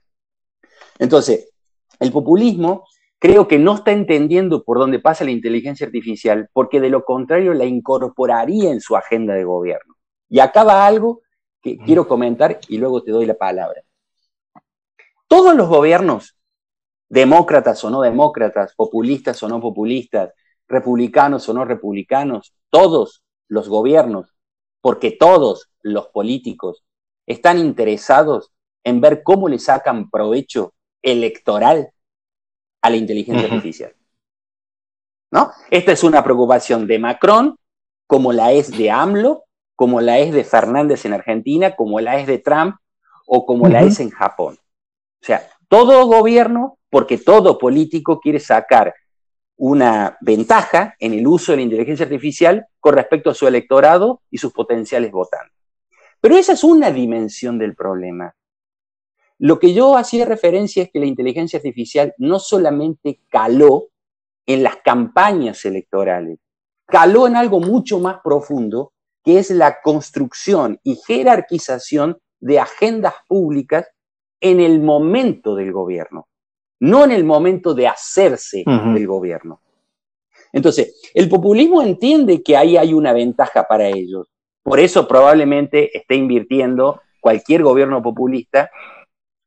Entonces, el populismo creo que no está entendiendo por dónde pasa la inteligencia artificial, porque de lo contrario la incorporaría en su agenda de gobierno. Y acaba algo que quiero comentar y luego te doy la palabra. Todos los gobiernos, demócratas o no demócratas, populistas o no populistas, republicanos o no republicanos, todos los gobiernos, porque todos los políticos están interesados en ver cómo le sacan provecho electoral a la inteligencia artificial. ¿No? Esta es una preocupación de Macron, como la es de AMLO, como la es de Fernández en Argentina, como la es de Trump o como la es en Japón. O sea, todo gobierno, porque todo político quiere sacar una ventaja en el uso de la inteligencia artificial con respecto a su electorado y sus potenciales votantes. Pero esa es una dimensión del problema. Lo que yo hacía referencia es que la inteligencia artificial no solamente caló en las campañas electorales, caló en algo mucho más profundo que es la construcción y jerarquización de agendas públicas en el momento del gobierno, no en el momento de hacerse del gobierno. Entonces, el populismo entiende que ahí hay una ventaja para ellos. Por eso probablemente esté invirtiendo cualquier gobierno populista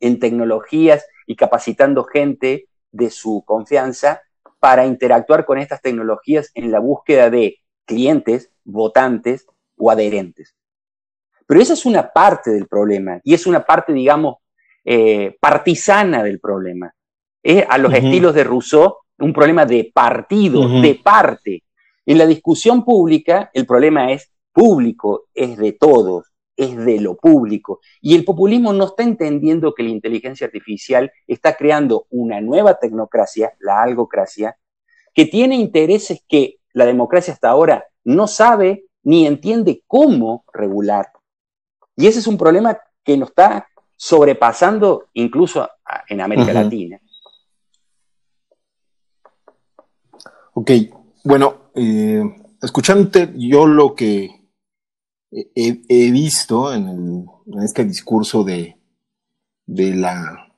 en tecnologías y capacitando gente de su confianza para interactuar con estas tecnologías en la búsqueda de clientes, votantes o adherentes. Pero esa es una parte del problema y es una parte, digamos, eh, partisana del problema. Es a los estilos de Rousseau un problema de partido, de parte. En la discusión pública el problema es público, es de todos, es de lo público. Y el populismo no está entendiendo que la inteligencia artificial está creando una nueva tecnocracia, la algocracia, que tiene intereses que la democracia hasta ahora no sabe ni entiende cómo regular. Y ese es un problema que nos está sobrepasando incluso en América Latina. Ok, bueno, eh, escuchándote, yo lo que he, visto en, este discurso de, de la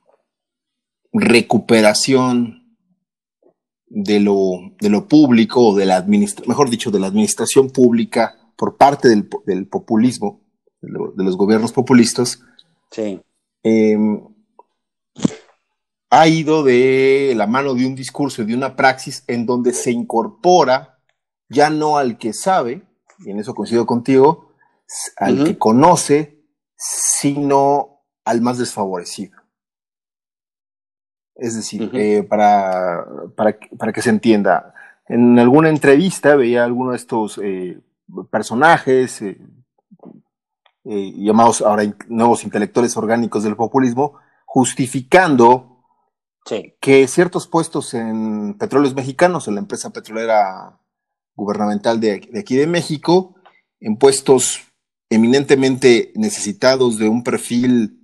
recuperación de lo, de lo público, de la mejor dicho, de la administración pública por parte del, populismo, de, los gobiernos populistas, sí. Em, ha ido de la mano de un discurso y de una praxis en donde se incorpora ya no al que sabe, y en eso coincido contigo, al que conoce, sino al más desfavorecido. Es decir, eh, para, para, que se entienda, en alguna entrevista veía alguno de estos eh, personajes eh, llamados ahora nuevos intelectuales orgánicos del populismo, justificando que ciertos puestos en petróleos mexicanos, en la empresa petrolera gubernamental de, aquí de México, en puestos eminentemente necesitados de un perfil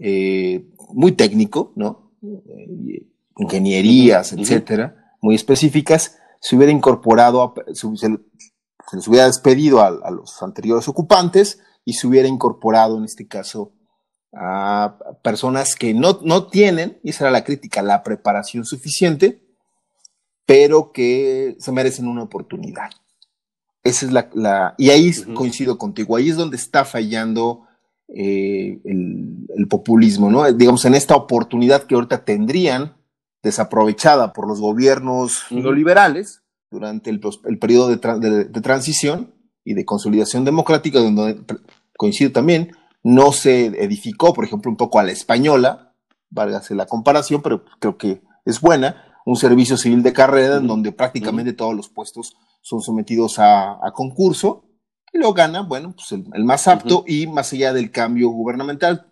eh, muy técnico, ¿no? Eh, ingenierías, etcétera, muy específicas, se hubiera incorporado, se, les hubiera despedido a los anteriores ocupantes y se hubiera incorporado en este caso a personas que no, no tienen, y esa era la crítica, la preparación suficiente, pero que se merecen una oportunidad. Esa es la, y ahí coincido contigo, ahí es donde está fallando eh, el, populismo, ¿no? Digamos, en esta oportunidad que ahorita tendrían, desaprovechada por los gobiernos neoliberales durante el, periodo de, de, transición y de consolidación democrática, donde coincido también, no se edificó, por ejemplo, un poco a la española, válgase la comparación, pero creo que es buena, un servicio civil de carrera en donde prácticamente todos los puestos son sometidos a, concurso y lo gana, bueno, pues el, más apto y más allá del cambio gubernamental,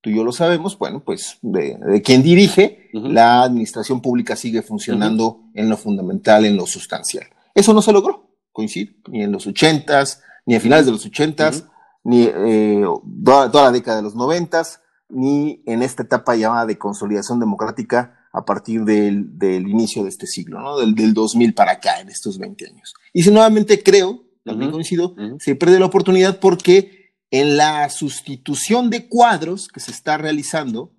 tú y yo lo sabemos, bueno, pues de, quien dirige, la administración pública sigue funcionando en lo fundamental, en lo sustancial. Eso no se logró, coincido, ni en los ochentas, ni a finales de los ochentas, ni eh, toda, la década de los noventas, ni en esta etapa llamada de consolidación democrática a partir del, inicio de este siglo, ¿no? Del, del 2000 para acá, en estos 20 años. Y si nuevamente creo, también coincido, se pierde la oportunidad porque en la sustitución de cuadros que se está realizando,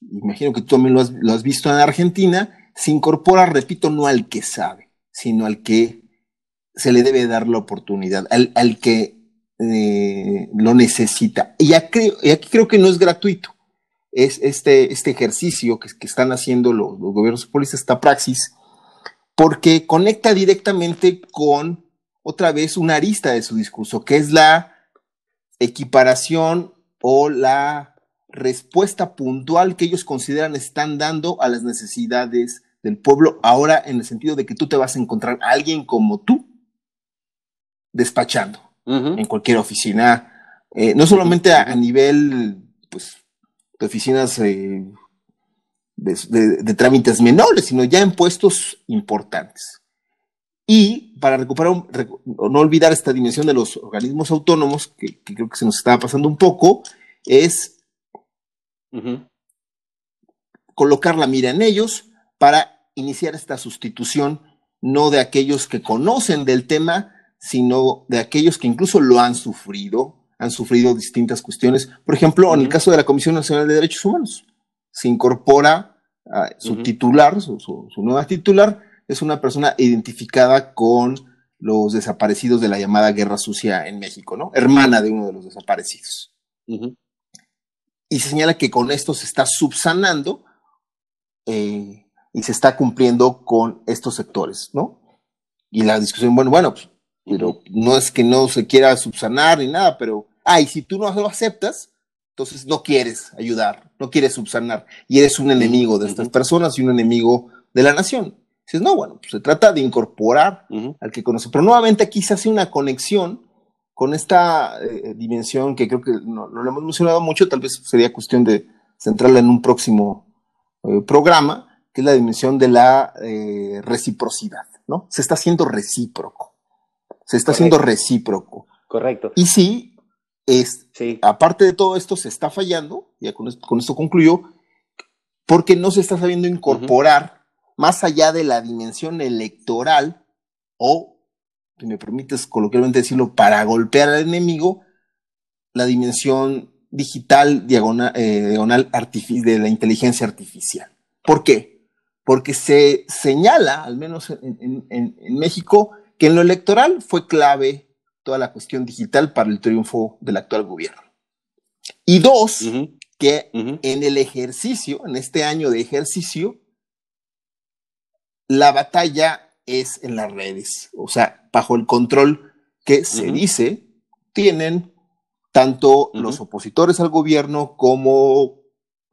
imagino que tú también lo has, lo has visto en Argentina, se incorpora, repito, no al que sabe, sino al que se le debe dar la oportunidad, al, al que eh, lo necesita. Y, aquí creo que no es gratuito. Es este, este ejercicio que, están haciendo los, gobiernos populistas, esta praxis, porque conecta directamente con otra vez una arista de su discurso, que es la equiparación o la respuesta puntual que ellos consideran están dando a las necesidades del pueblo, ahora en el sentido de que tú te vas a encontrar a alguien como tú despachando en cualquier oficina, eh, no solamente a, nivel pues, de oficinas eh, de, trámites menores, sino ya en puestos importantes. Y para recuperar, no olvidar esta dimensión de los organismos autónomos, que, creo que se nos estaba pasando un poco, es colocar la mira en ellos para iniciar esta sustitución, no de aquellos que conocen del tema, sino de aquellos que incluso lo han sufrido, han sufrido distintas cuestiones. Por ejemplo, en el caso de la Comisión Nacional de Derechos Humanos, se incorpora a su titular, su, nueva titular, es una persona identificada con los desaparecidos de la llamada Guerra Sucia en México, ¿no? Hermana de uno de los desaparecidos. y se señala que con esto se está subsanando eh, y se está cumpliendo con estos sectores, ¿no? Y la discusión, bueno, bueno, pues, pero no es que no se quiera subsanar ni nada, pero, ay, si tú no lo aceptas, entonces no quieres ayudar, no quieres subsanar, y eres un enemigo de estas personas y un enemigo de la nación. Dices, no, bueno, pues se trata de incorporar al que conoce, pero nuevamente aquí se hace una conexión con esta eh, dimensión que creo que no, lo hemos mencionado mucho, tal vez sería cuestión de centrarla en un próximo eh, programa, que es la dimensión de la eh, reciprocidad, ¿no? Se está haciendo recíproco. Se está haciendo recíproco. Correcto. Y sí, es, aparte de todo esto, se está fallando, ya con esto, con esto concluyo, porque no se está sabiendo incorporar más allá de la dimensión electoral o si me permites coloquialmente decirlo, para golpear al enemigo, la dimensión digital diagonal, eh, diagonal de la inteligencia artificial. ¿Por qué? Porque se señala, al menos en, México, que en lo electoral fue clave toda la cuestión digital para el triunfo del actual gobierno. Y dos, que en el ejercicio, en este año de ejercicio, la batalla es en las redes, o sea, bajo el control que se dice tienen tanto los opositores al gobierno como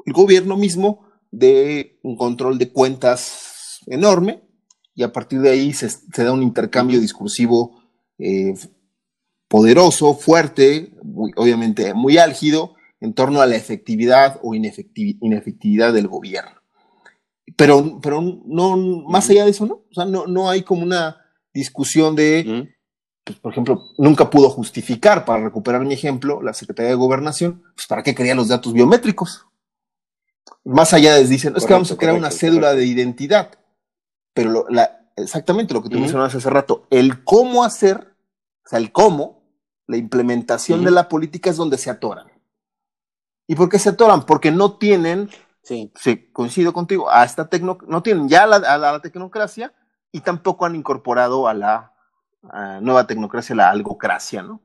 el gobierno mismo de un control de cuentas enorme y a partir de ahí se, da un intercambio discursivo eh, poderoso, fuerte, obviamente muy álgido en torno a la efectividad o inefectividad del gobierno. Pero, pero no, más allá de eso, ¿no? O sea, no, no hay como una discusión de, pues, por ejemplo, nunca pudo justificar, para recuperar mi ejemplo, la Secretaría de Gobernación, pues para qué quería los datos biométricos. Más allá de dicen, es que vamos a crear una cédula de identidad. Pero la, exactamente lo que tú mencionabas hace rato, el cómo hacer, o sea, el cómo, la implementación de la política es donde se atoran. ¿Y por qué se atoran? Porque no tienen Sí. coincido contigo. A esta tecno, no tienen ya la, a la, tecnocracia y tampoco han incorporado a la nueva tecnocracia la algocracia, ¿no?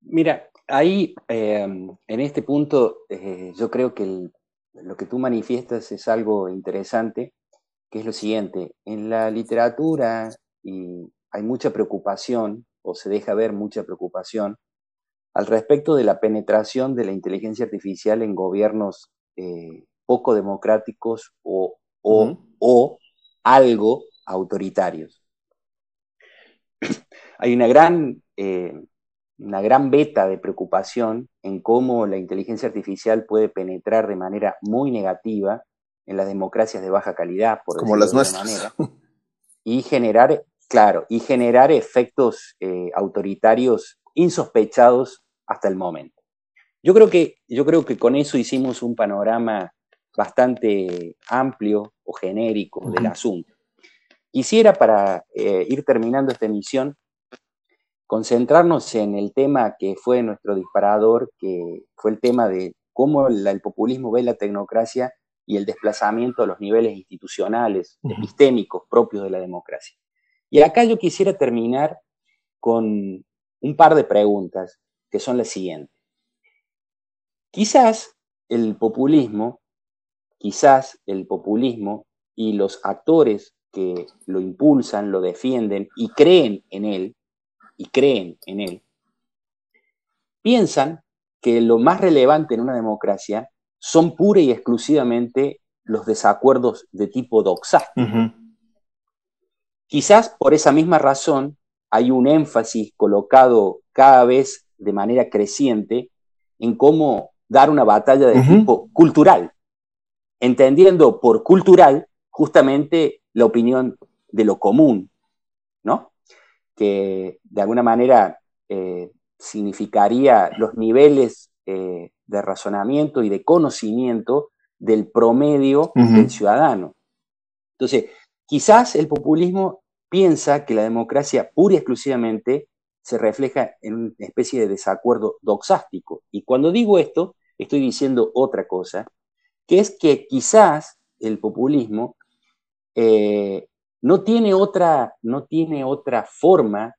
Mira, ahí em, en este punto eh, yo creo que lo que tú manifiestas es algo interesante, que es lo siguiente, en la literatura y hay mucha preocupación, o se deja ver mucha preocupación, al respecto de la penetración de la inteligencia artificial en gobiernos eh, poco democráticos o, o, algo autoritarios. Hay una gran, eh, una gran beta de preocupación en cómo la inteligencia artificial puede penetrar de manera muy negativa en las democracias de baja calidad, por Como las de nuestras. manera, y generar, claro, y generar efectos eh, autoritarios insospechados hasta el momento. Yo creo que, yo creo que con eso hicimos un panorama bastante amplio o genérico del asunto. Quisiera, para eh, ir terminando esta emisión, concentrarnos en el tema que fue nuestro disparador, que fue el tema de cómo el populismo ve la tecnocracia y el desplazamiento a los niveles institucionales, epistémicos propios de la democracia. Y acá yo quisiera terminar con un par de preguntas que son las siguientes. Quizás el populismo, quizás el populismo y los actores que lo impulsan, lo defienden y creen en él, y creen en él, piensan que lo más relevante en una democracia son pura y exclusivamente los desacuerdos de tipo doxástico. Quizás por esa misma razón hay un énfasis colocado cada vez de manera creciente en cómo dar una batalla de tipo cultural, entendiendo por cultural justamente la opinión de lo común, ¿no? Que de alguna manera eh, significaría los niveles eh, de razonamiento y de conocimiento del promedio del ciudadano. Entonces, quizás el populismo piensa que la democracia pura y exclusivamente se refleja en una especie de desacuerdo doxástico. Y cuando digo esto, estoy diciendo otra cosa, que es que quizás el populismo eh, no, tiene otra, no tiene otra forma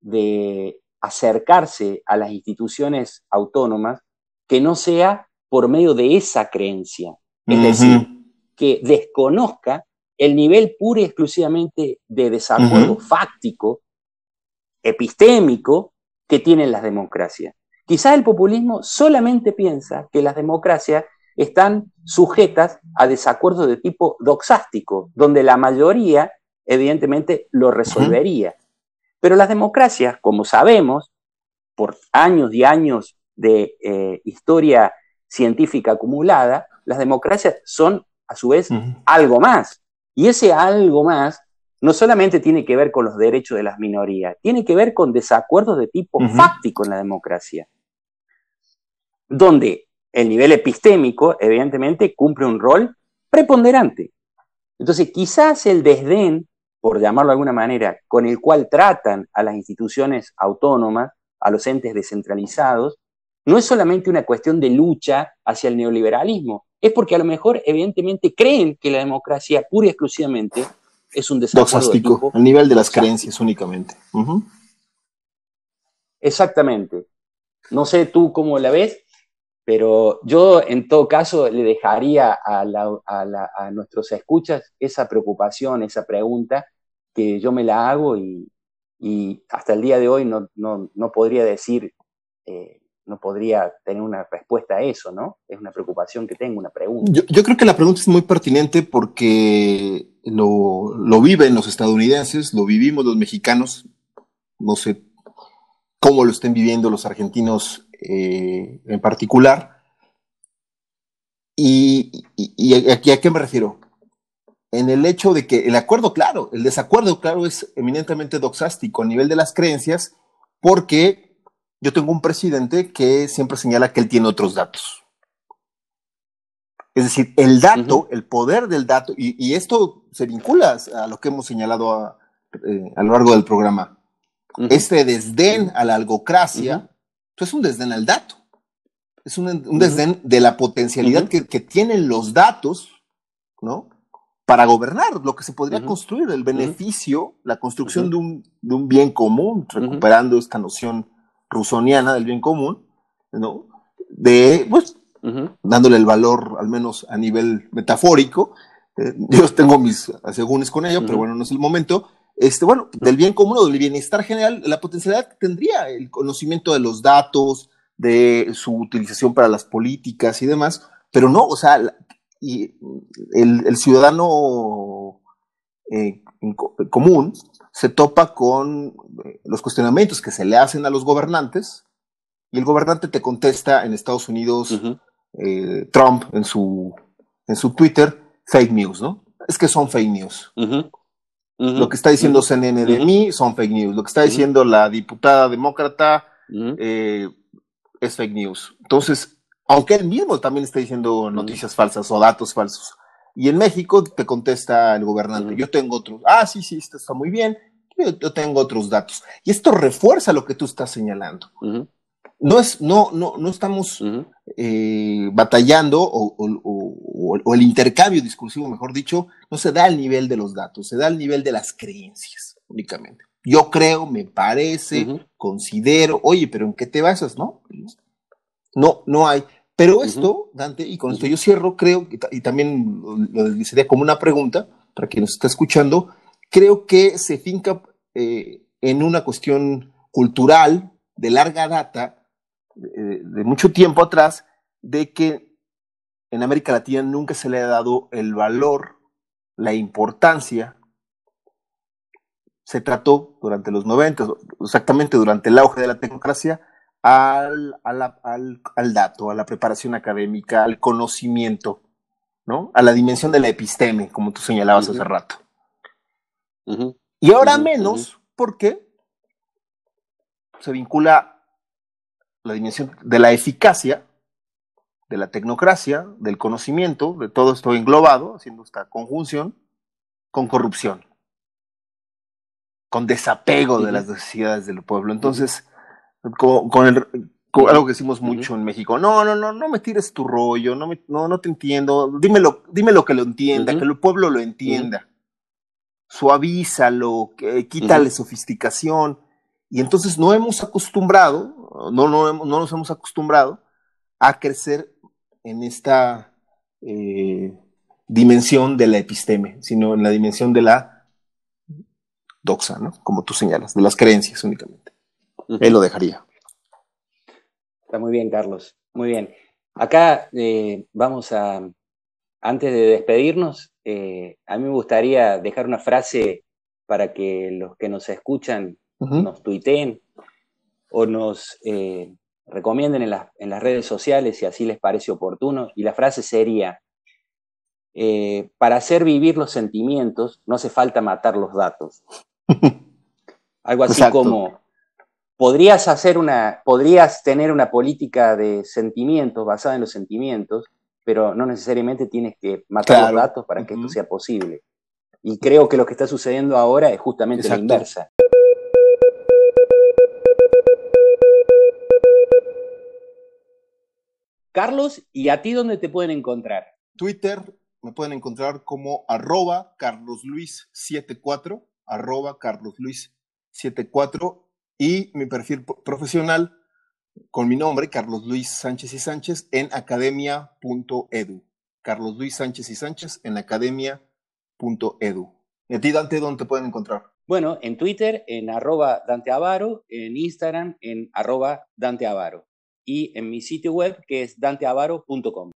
de acercarse a las instituciones autónomas que no sea por medio de esa creencia. Es decir, que desconozca el nivel puro y exclusivamente de desacuerdo fáctico, epistémico, que tienen las democracias. Quizás el populismo solamente piensa que las democracias están sujetas a desacuerdos de tipo doxástico, donde la mayoría evidentemente lo resolvería. Pero las democracias, como sabemos, por años y años de eh, historia científica acumulada, las democracias son a su vez algo más. Y ese algo más no solamente tiene que ver con los derechos de las minorías, tiene que ver con desacuerdos de tipo fáctico en la democracia, donde el nivel epistémico evidentemente cumple un rol preponderante. Entonces, quizás el desdén, por llamarlo de alguna manera, con el cual tratan a las instituciones autónomas, a los entes descentralizados, no es solamente una cuestión de lucha hacia el neoliberalismo, es porque a lo mejor evidentemente creen que la democracia pura y exclusivamente es un desafío. al nivel de las creencias únicamente. Exactamente. No sé tú cómo la ves, pero yo en todo caso le dejaría a, nuestros escuchas esa preocupación, esa pregunta, que yo me la hago y, hasta el día de hoy no, podría decir, eh, no podría tener una respuesta a eso, ¿no? Es una preocupación que tengo, una pregunta. Yo, creo que la pregunta es muy pertinente porque lo, lo viven los estadounidenses, lo vivimos los mexicanos, no sé cómo lo estén viviendo los argentinos eh, en particular. Y, aquí a qué me refiero? En el hecho de que el acuerdo, claro, el desacuerdo, claro, es eminentemente doxástico a nivel de las creencias, porque yo tengo un presidente que siempre señala que él tiene otros datos. Es decir, el dato, el poder del dato, y, esto se vincula a lo que hemos señalado a, eh, lo largo del programa. Este desdén a la algocracia pues, es un desdén al dato. Es un, desdén de la potencialidad que, tienen los datos, ¿no? Para gobernar, lo que se podría construir, el beneficio, la construcción de un, de un bien común, recuperando esta noción rusoniana del bien común, ¿no? De, pues, dándole el valor, al menos a nivel metafórico. Eh, yo tengo mis asegúnes con ello, pero bueno, no es el momento. Este, bueno, del bien común o del bienestar general, la potencialidad que tendría el conocimiento de los datos, de su utilización para las políticas y demás, pero no, o sea, y el, ciudadano eh, común se topa con eh, los cuestionamientos que se le hacen a los gobernantes y el gobernante te contesta en Estados Unidos, eh, Trump en su, en su Twitter, fake news, ¿no? Es que son fake news. Lo que está diciendo CNN de mí son fake news. Lo que está diciendo la diputada demócrata eh, es fake news. Entonces, aunque él mismo también está diciendo noticias falsas o datos falsos. Y en México te contesta el gobernante, yo tengo otros, ah, sí, sí, esto está muy bien, yo, tengo otros datos. Y esto refuerza lo que tú estás señalando. No, es, no, no, no estamos eh, batallando o, el intercambio discursivo, mejor dicho, no se da al nivel de los datos, se da al nivel de las creencias únicamente. Yo creo, me parece, considero, oye, pero ¿en qué te basas? No, no, no hay. Pero esto, Dante, y con esto yo cierro, creo, y, también lo, sería como una pregunta para quien nos está escuchando, creo que se finca eh, en una cuestión cultural de larga data, de, mucho tiempo atrás, de que en América Latina nunca se le ha dado el valor, la importancia. Se trató durante los 90, exactamente durante el auge de la tecnocracia, al, al, dato, a la preparación académica, al conocimiento, ¿no? A la dimensión de la episteme, como tú señalabas hace rato. Y ahora menos, porque se vincula la dimensión de la eficacia, de la tecnocracia, del conocimiento, de todo esto englobado, haciendo esta conjunción, con corrupción, con desapego de las necesidades del pueblo. Entonces, con, el, algo que decimos mucho en México. No, no, no, no me tires tu rollo, no, me, no, no te entiendo. Dímelo, dímelo que lo entienda, que el pueblo lo entienda. Suavízalo, quítale sofisticación. Y entonces no hemos acostumbrado, no, no, no nos hemos acostumbrado a crecer en esta eh, dimensión de la episteme, sino en la dimensión de la doxa, ¿no? Como tú señalas, de las creencias únicamente. Él lo dejaría. Está muy bien, Carlos. Muy bien. Acá eh, vamos a, antes de despedirnos, eh, a mí me gustaría dejar una frase para que los que nos escuchan nos tuiteen o nos eh, recomienden en, en, las redes sociales si así les parece oportuno. Y la frase sería, para hacer vivir los sentimientos no hace falta matar los datos. Algo así como, podrías hacer una, podrías tener una política de sentimientos basada en los sentimientos, pero no necesariamente tienes que matar los datos para que esto sea posible. Y creo que lo que está sucediendo ahora es justamente la inversa. Carlos, ¿y a ti dónde te pueden encontrar? Twitter me pueden encontrar como arroba carlosluis74, arroba carlosluis74 y mi perfil profesional con mi nombre, Carlos Luis Sánchez y Sánchez, en academia.edu. Carlos Luis Sánchez y Sánchez en academia.edu. ¿Y a ti, Dante, dónde te pueden encontrar? Bueno, en Twitter, en arroba Dante Avaro, en Instagram, en arroba Dante Avaro y en mi sitio web que es danteavaro.com.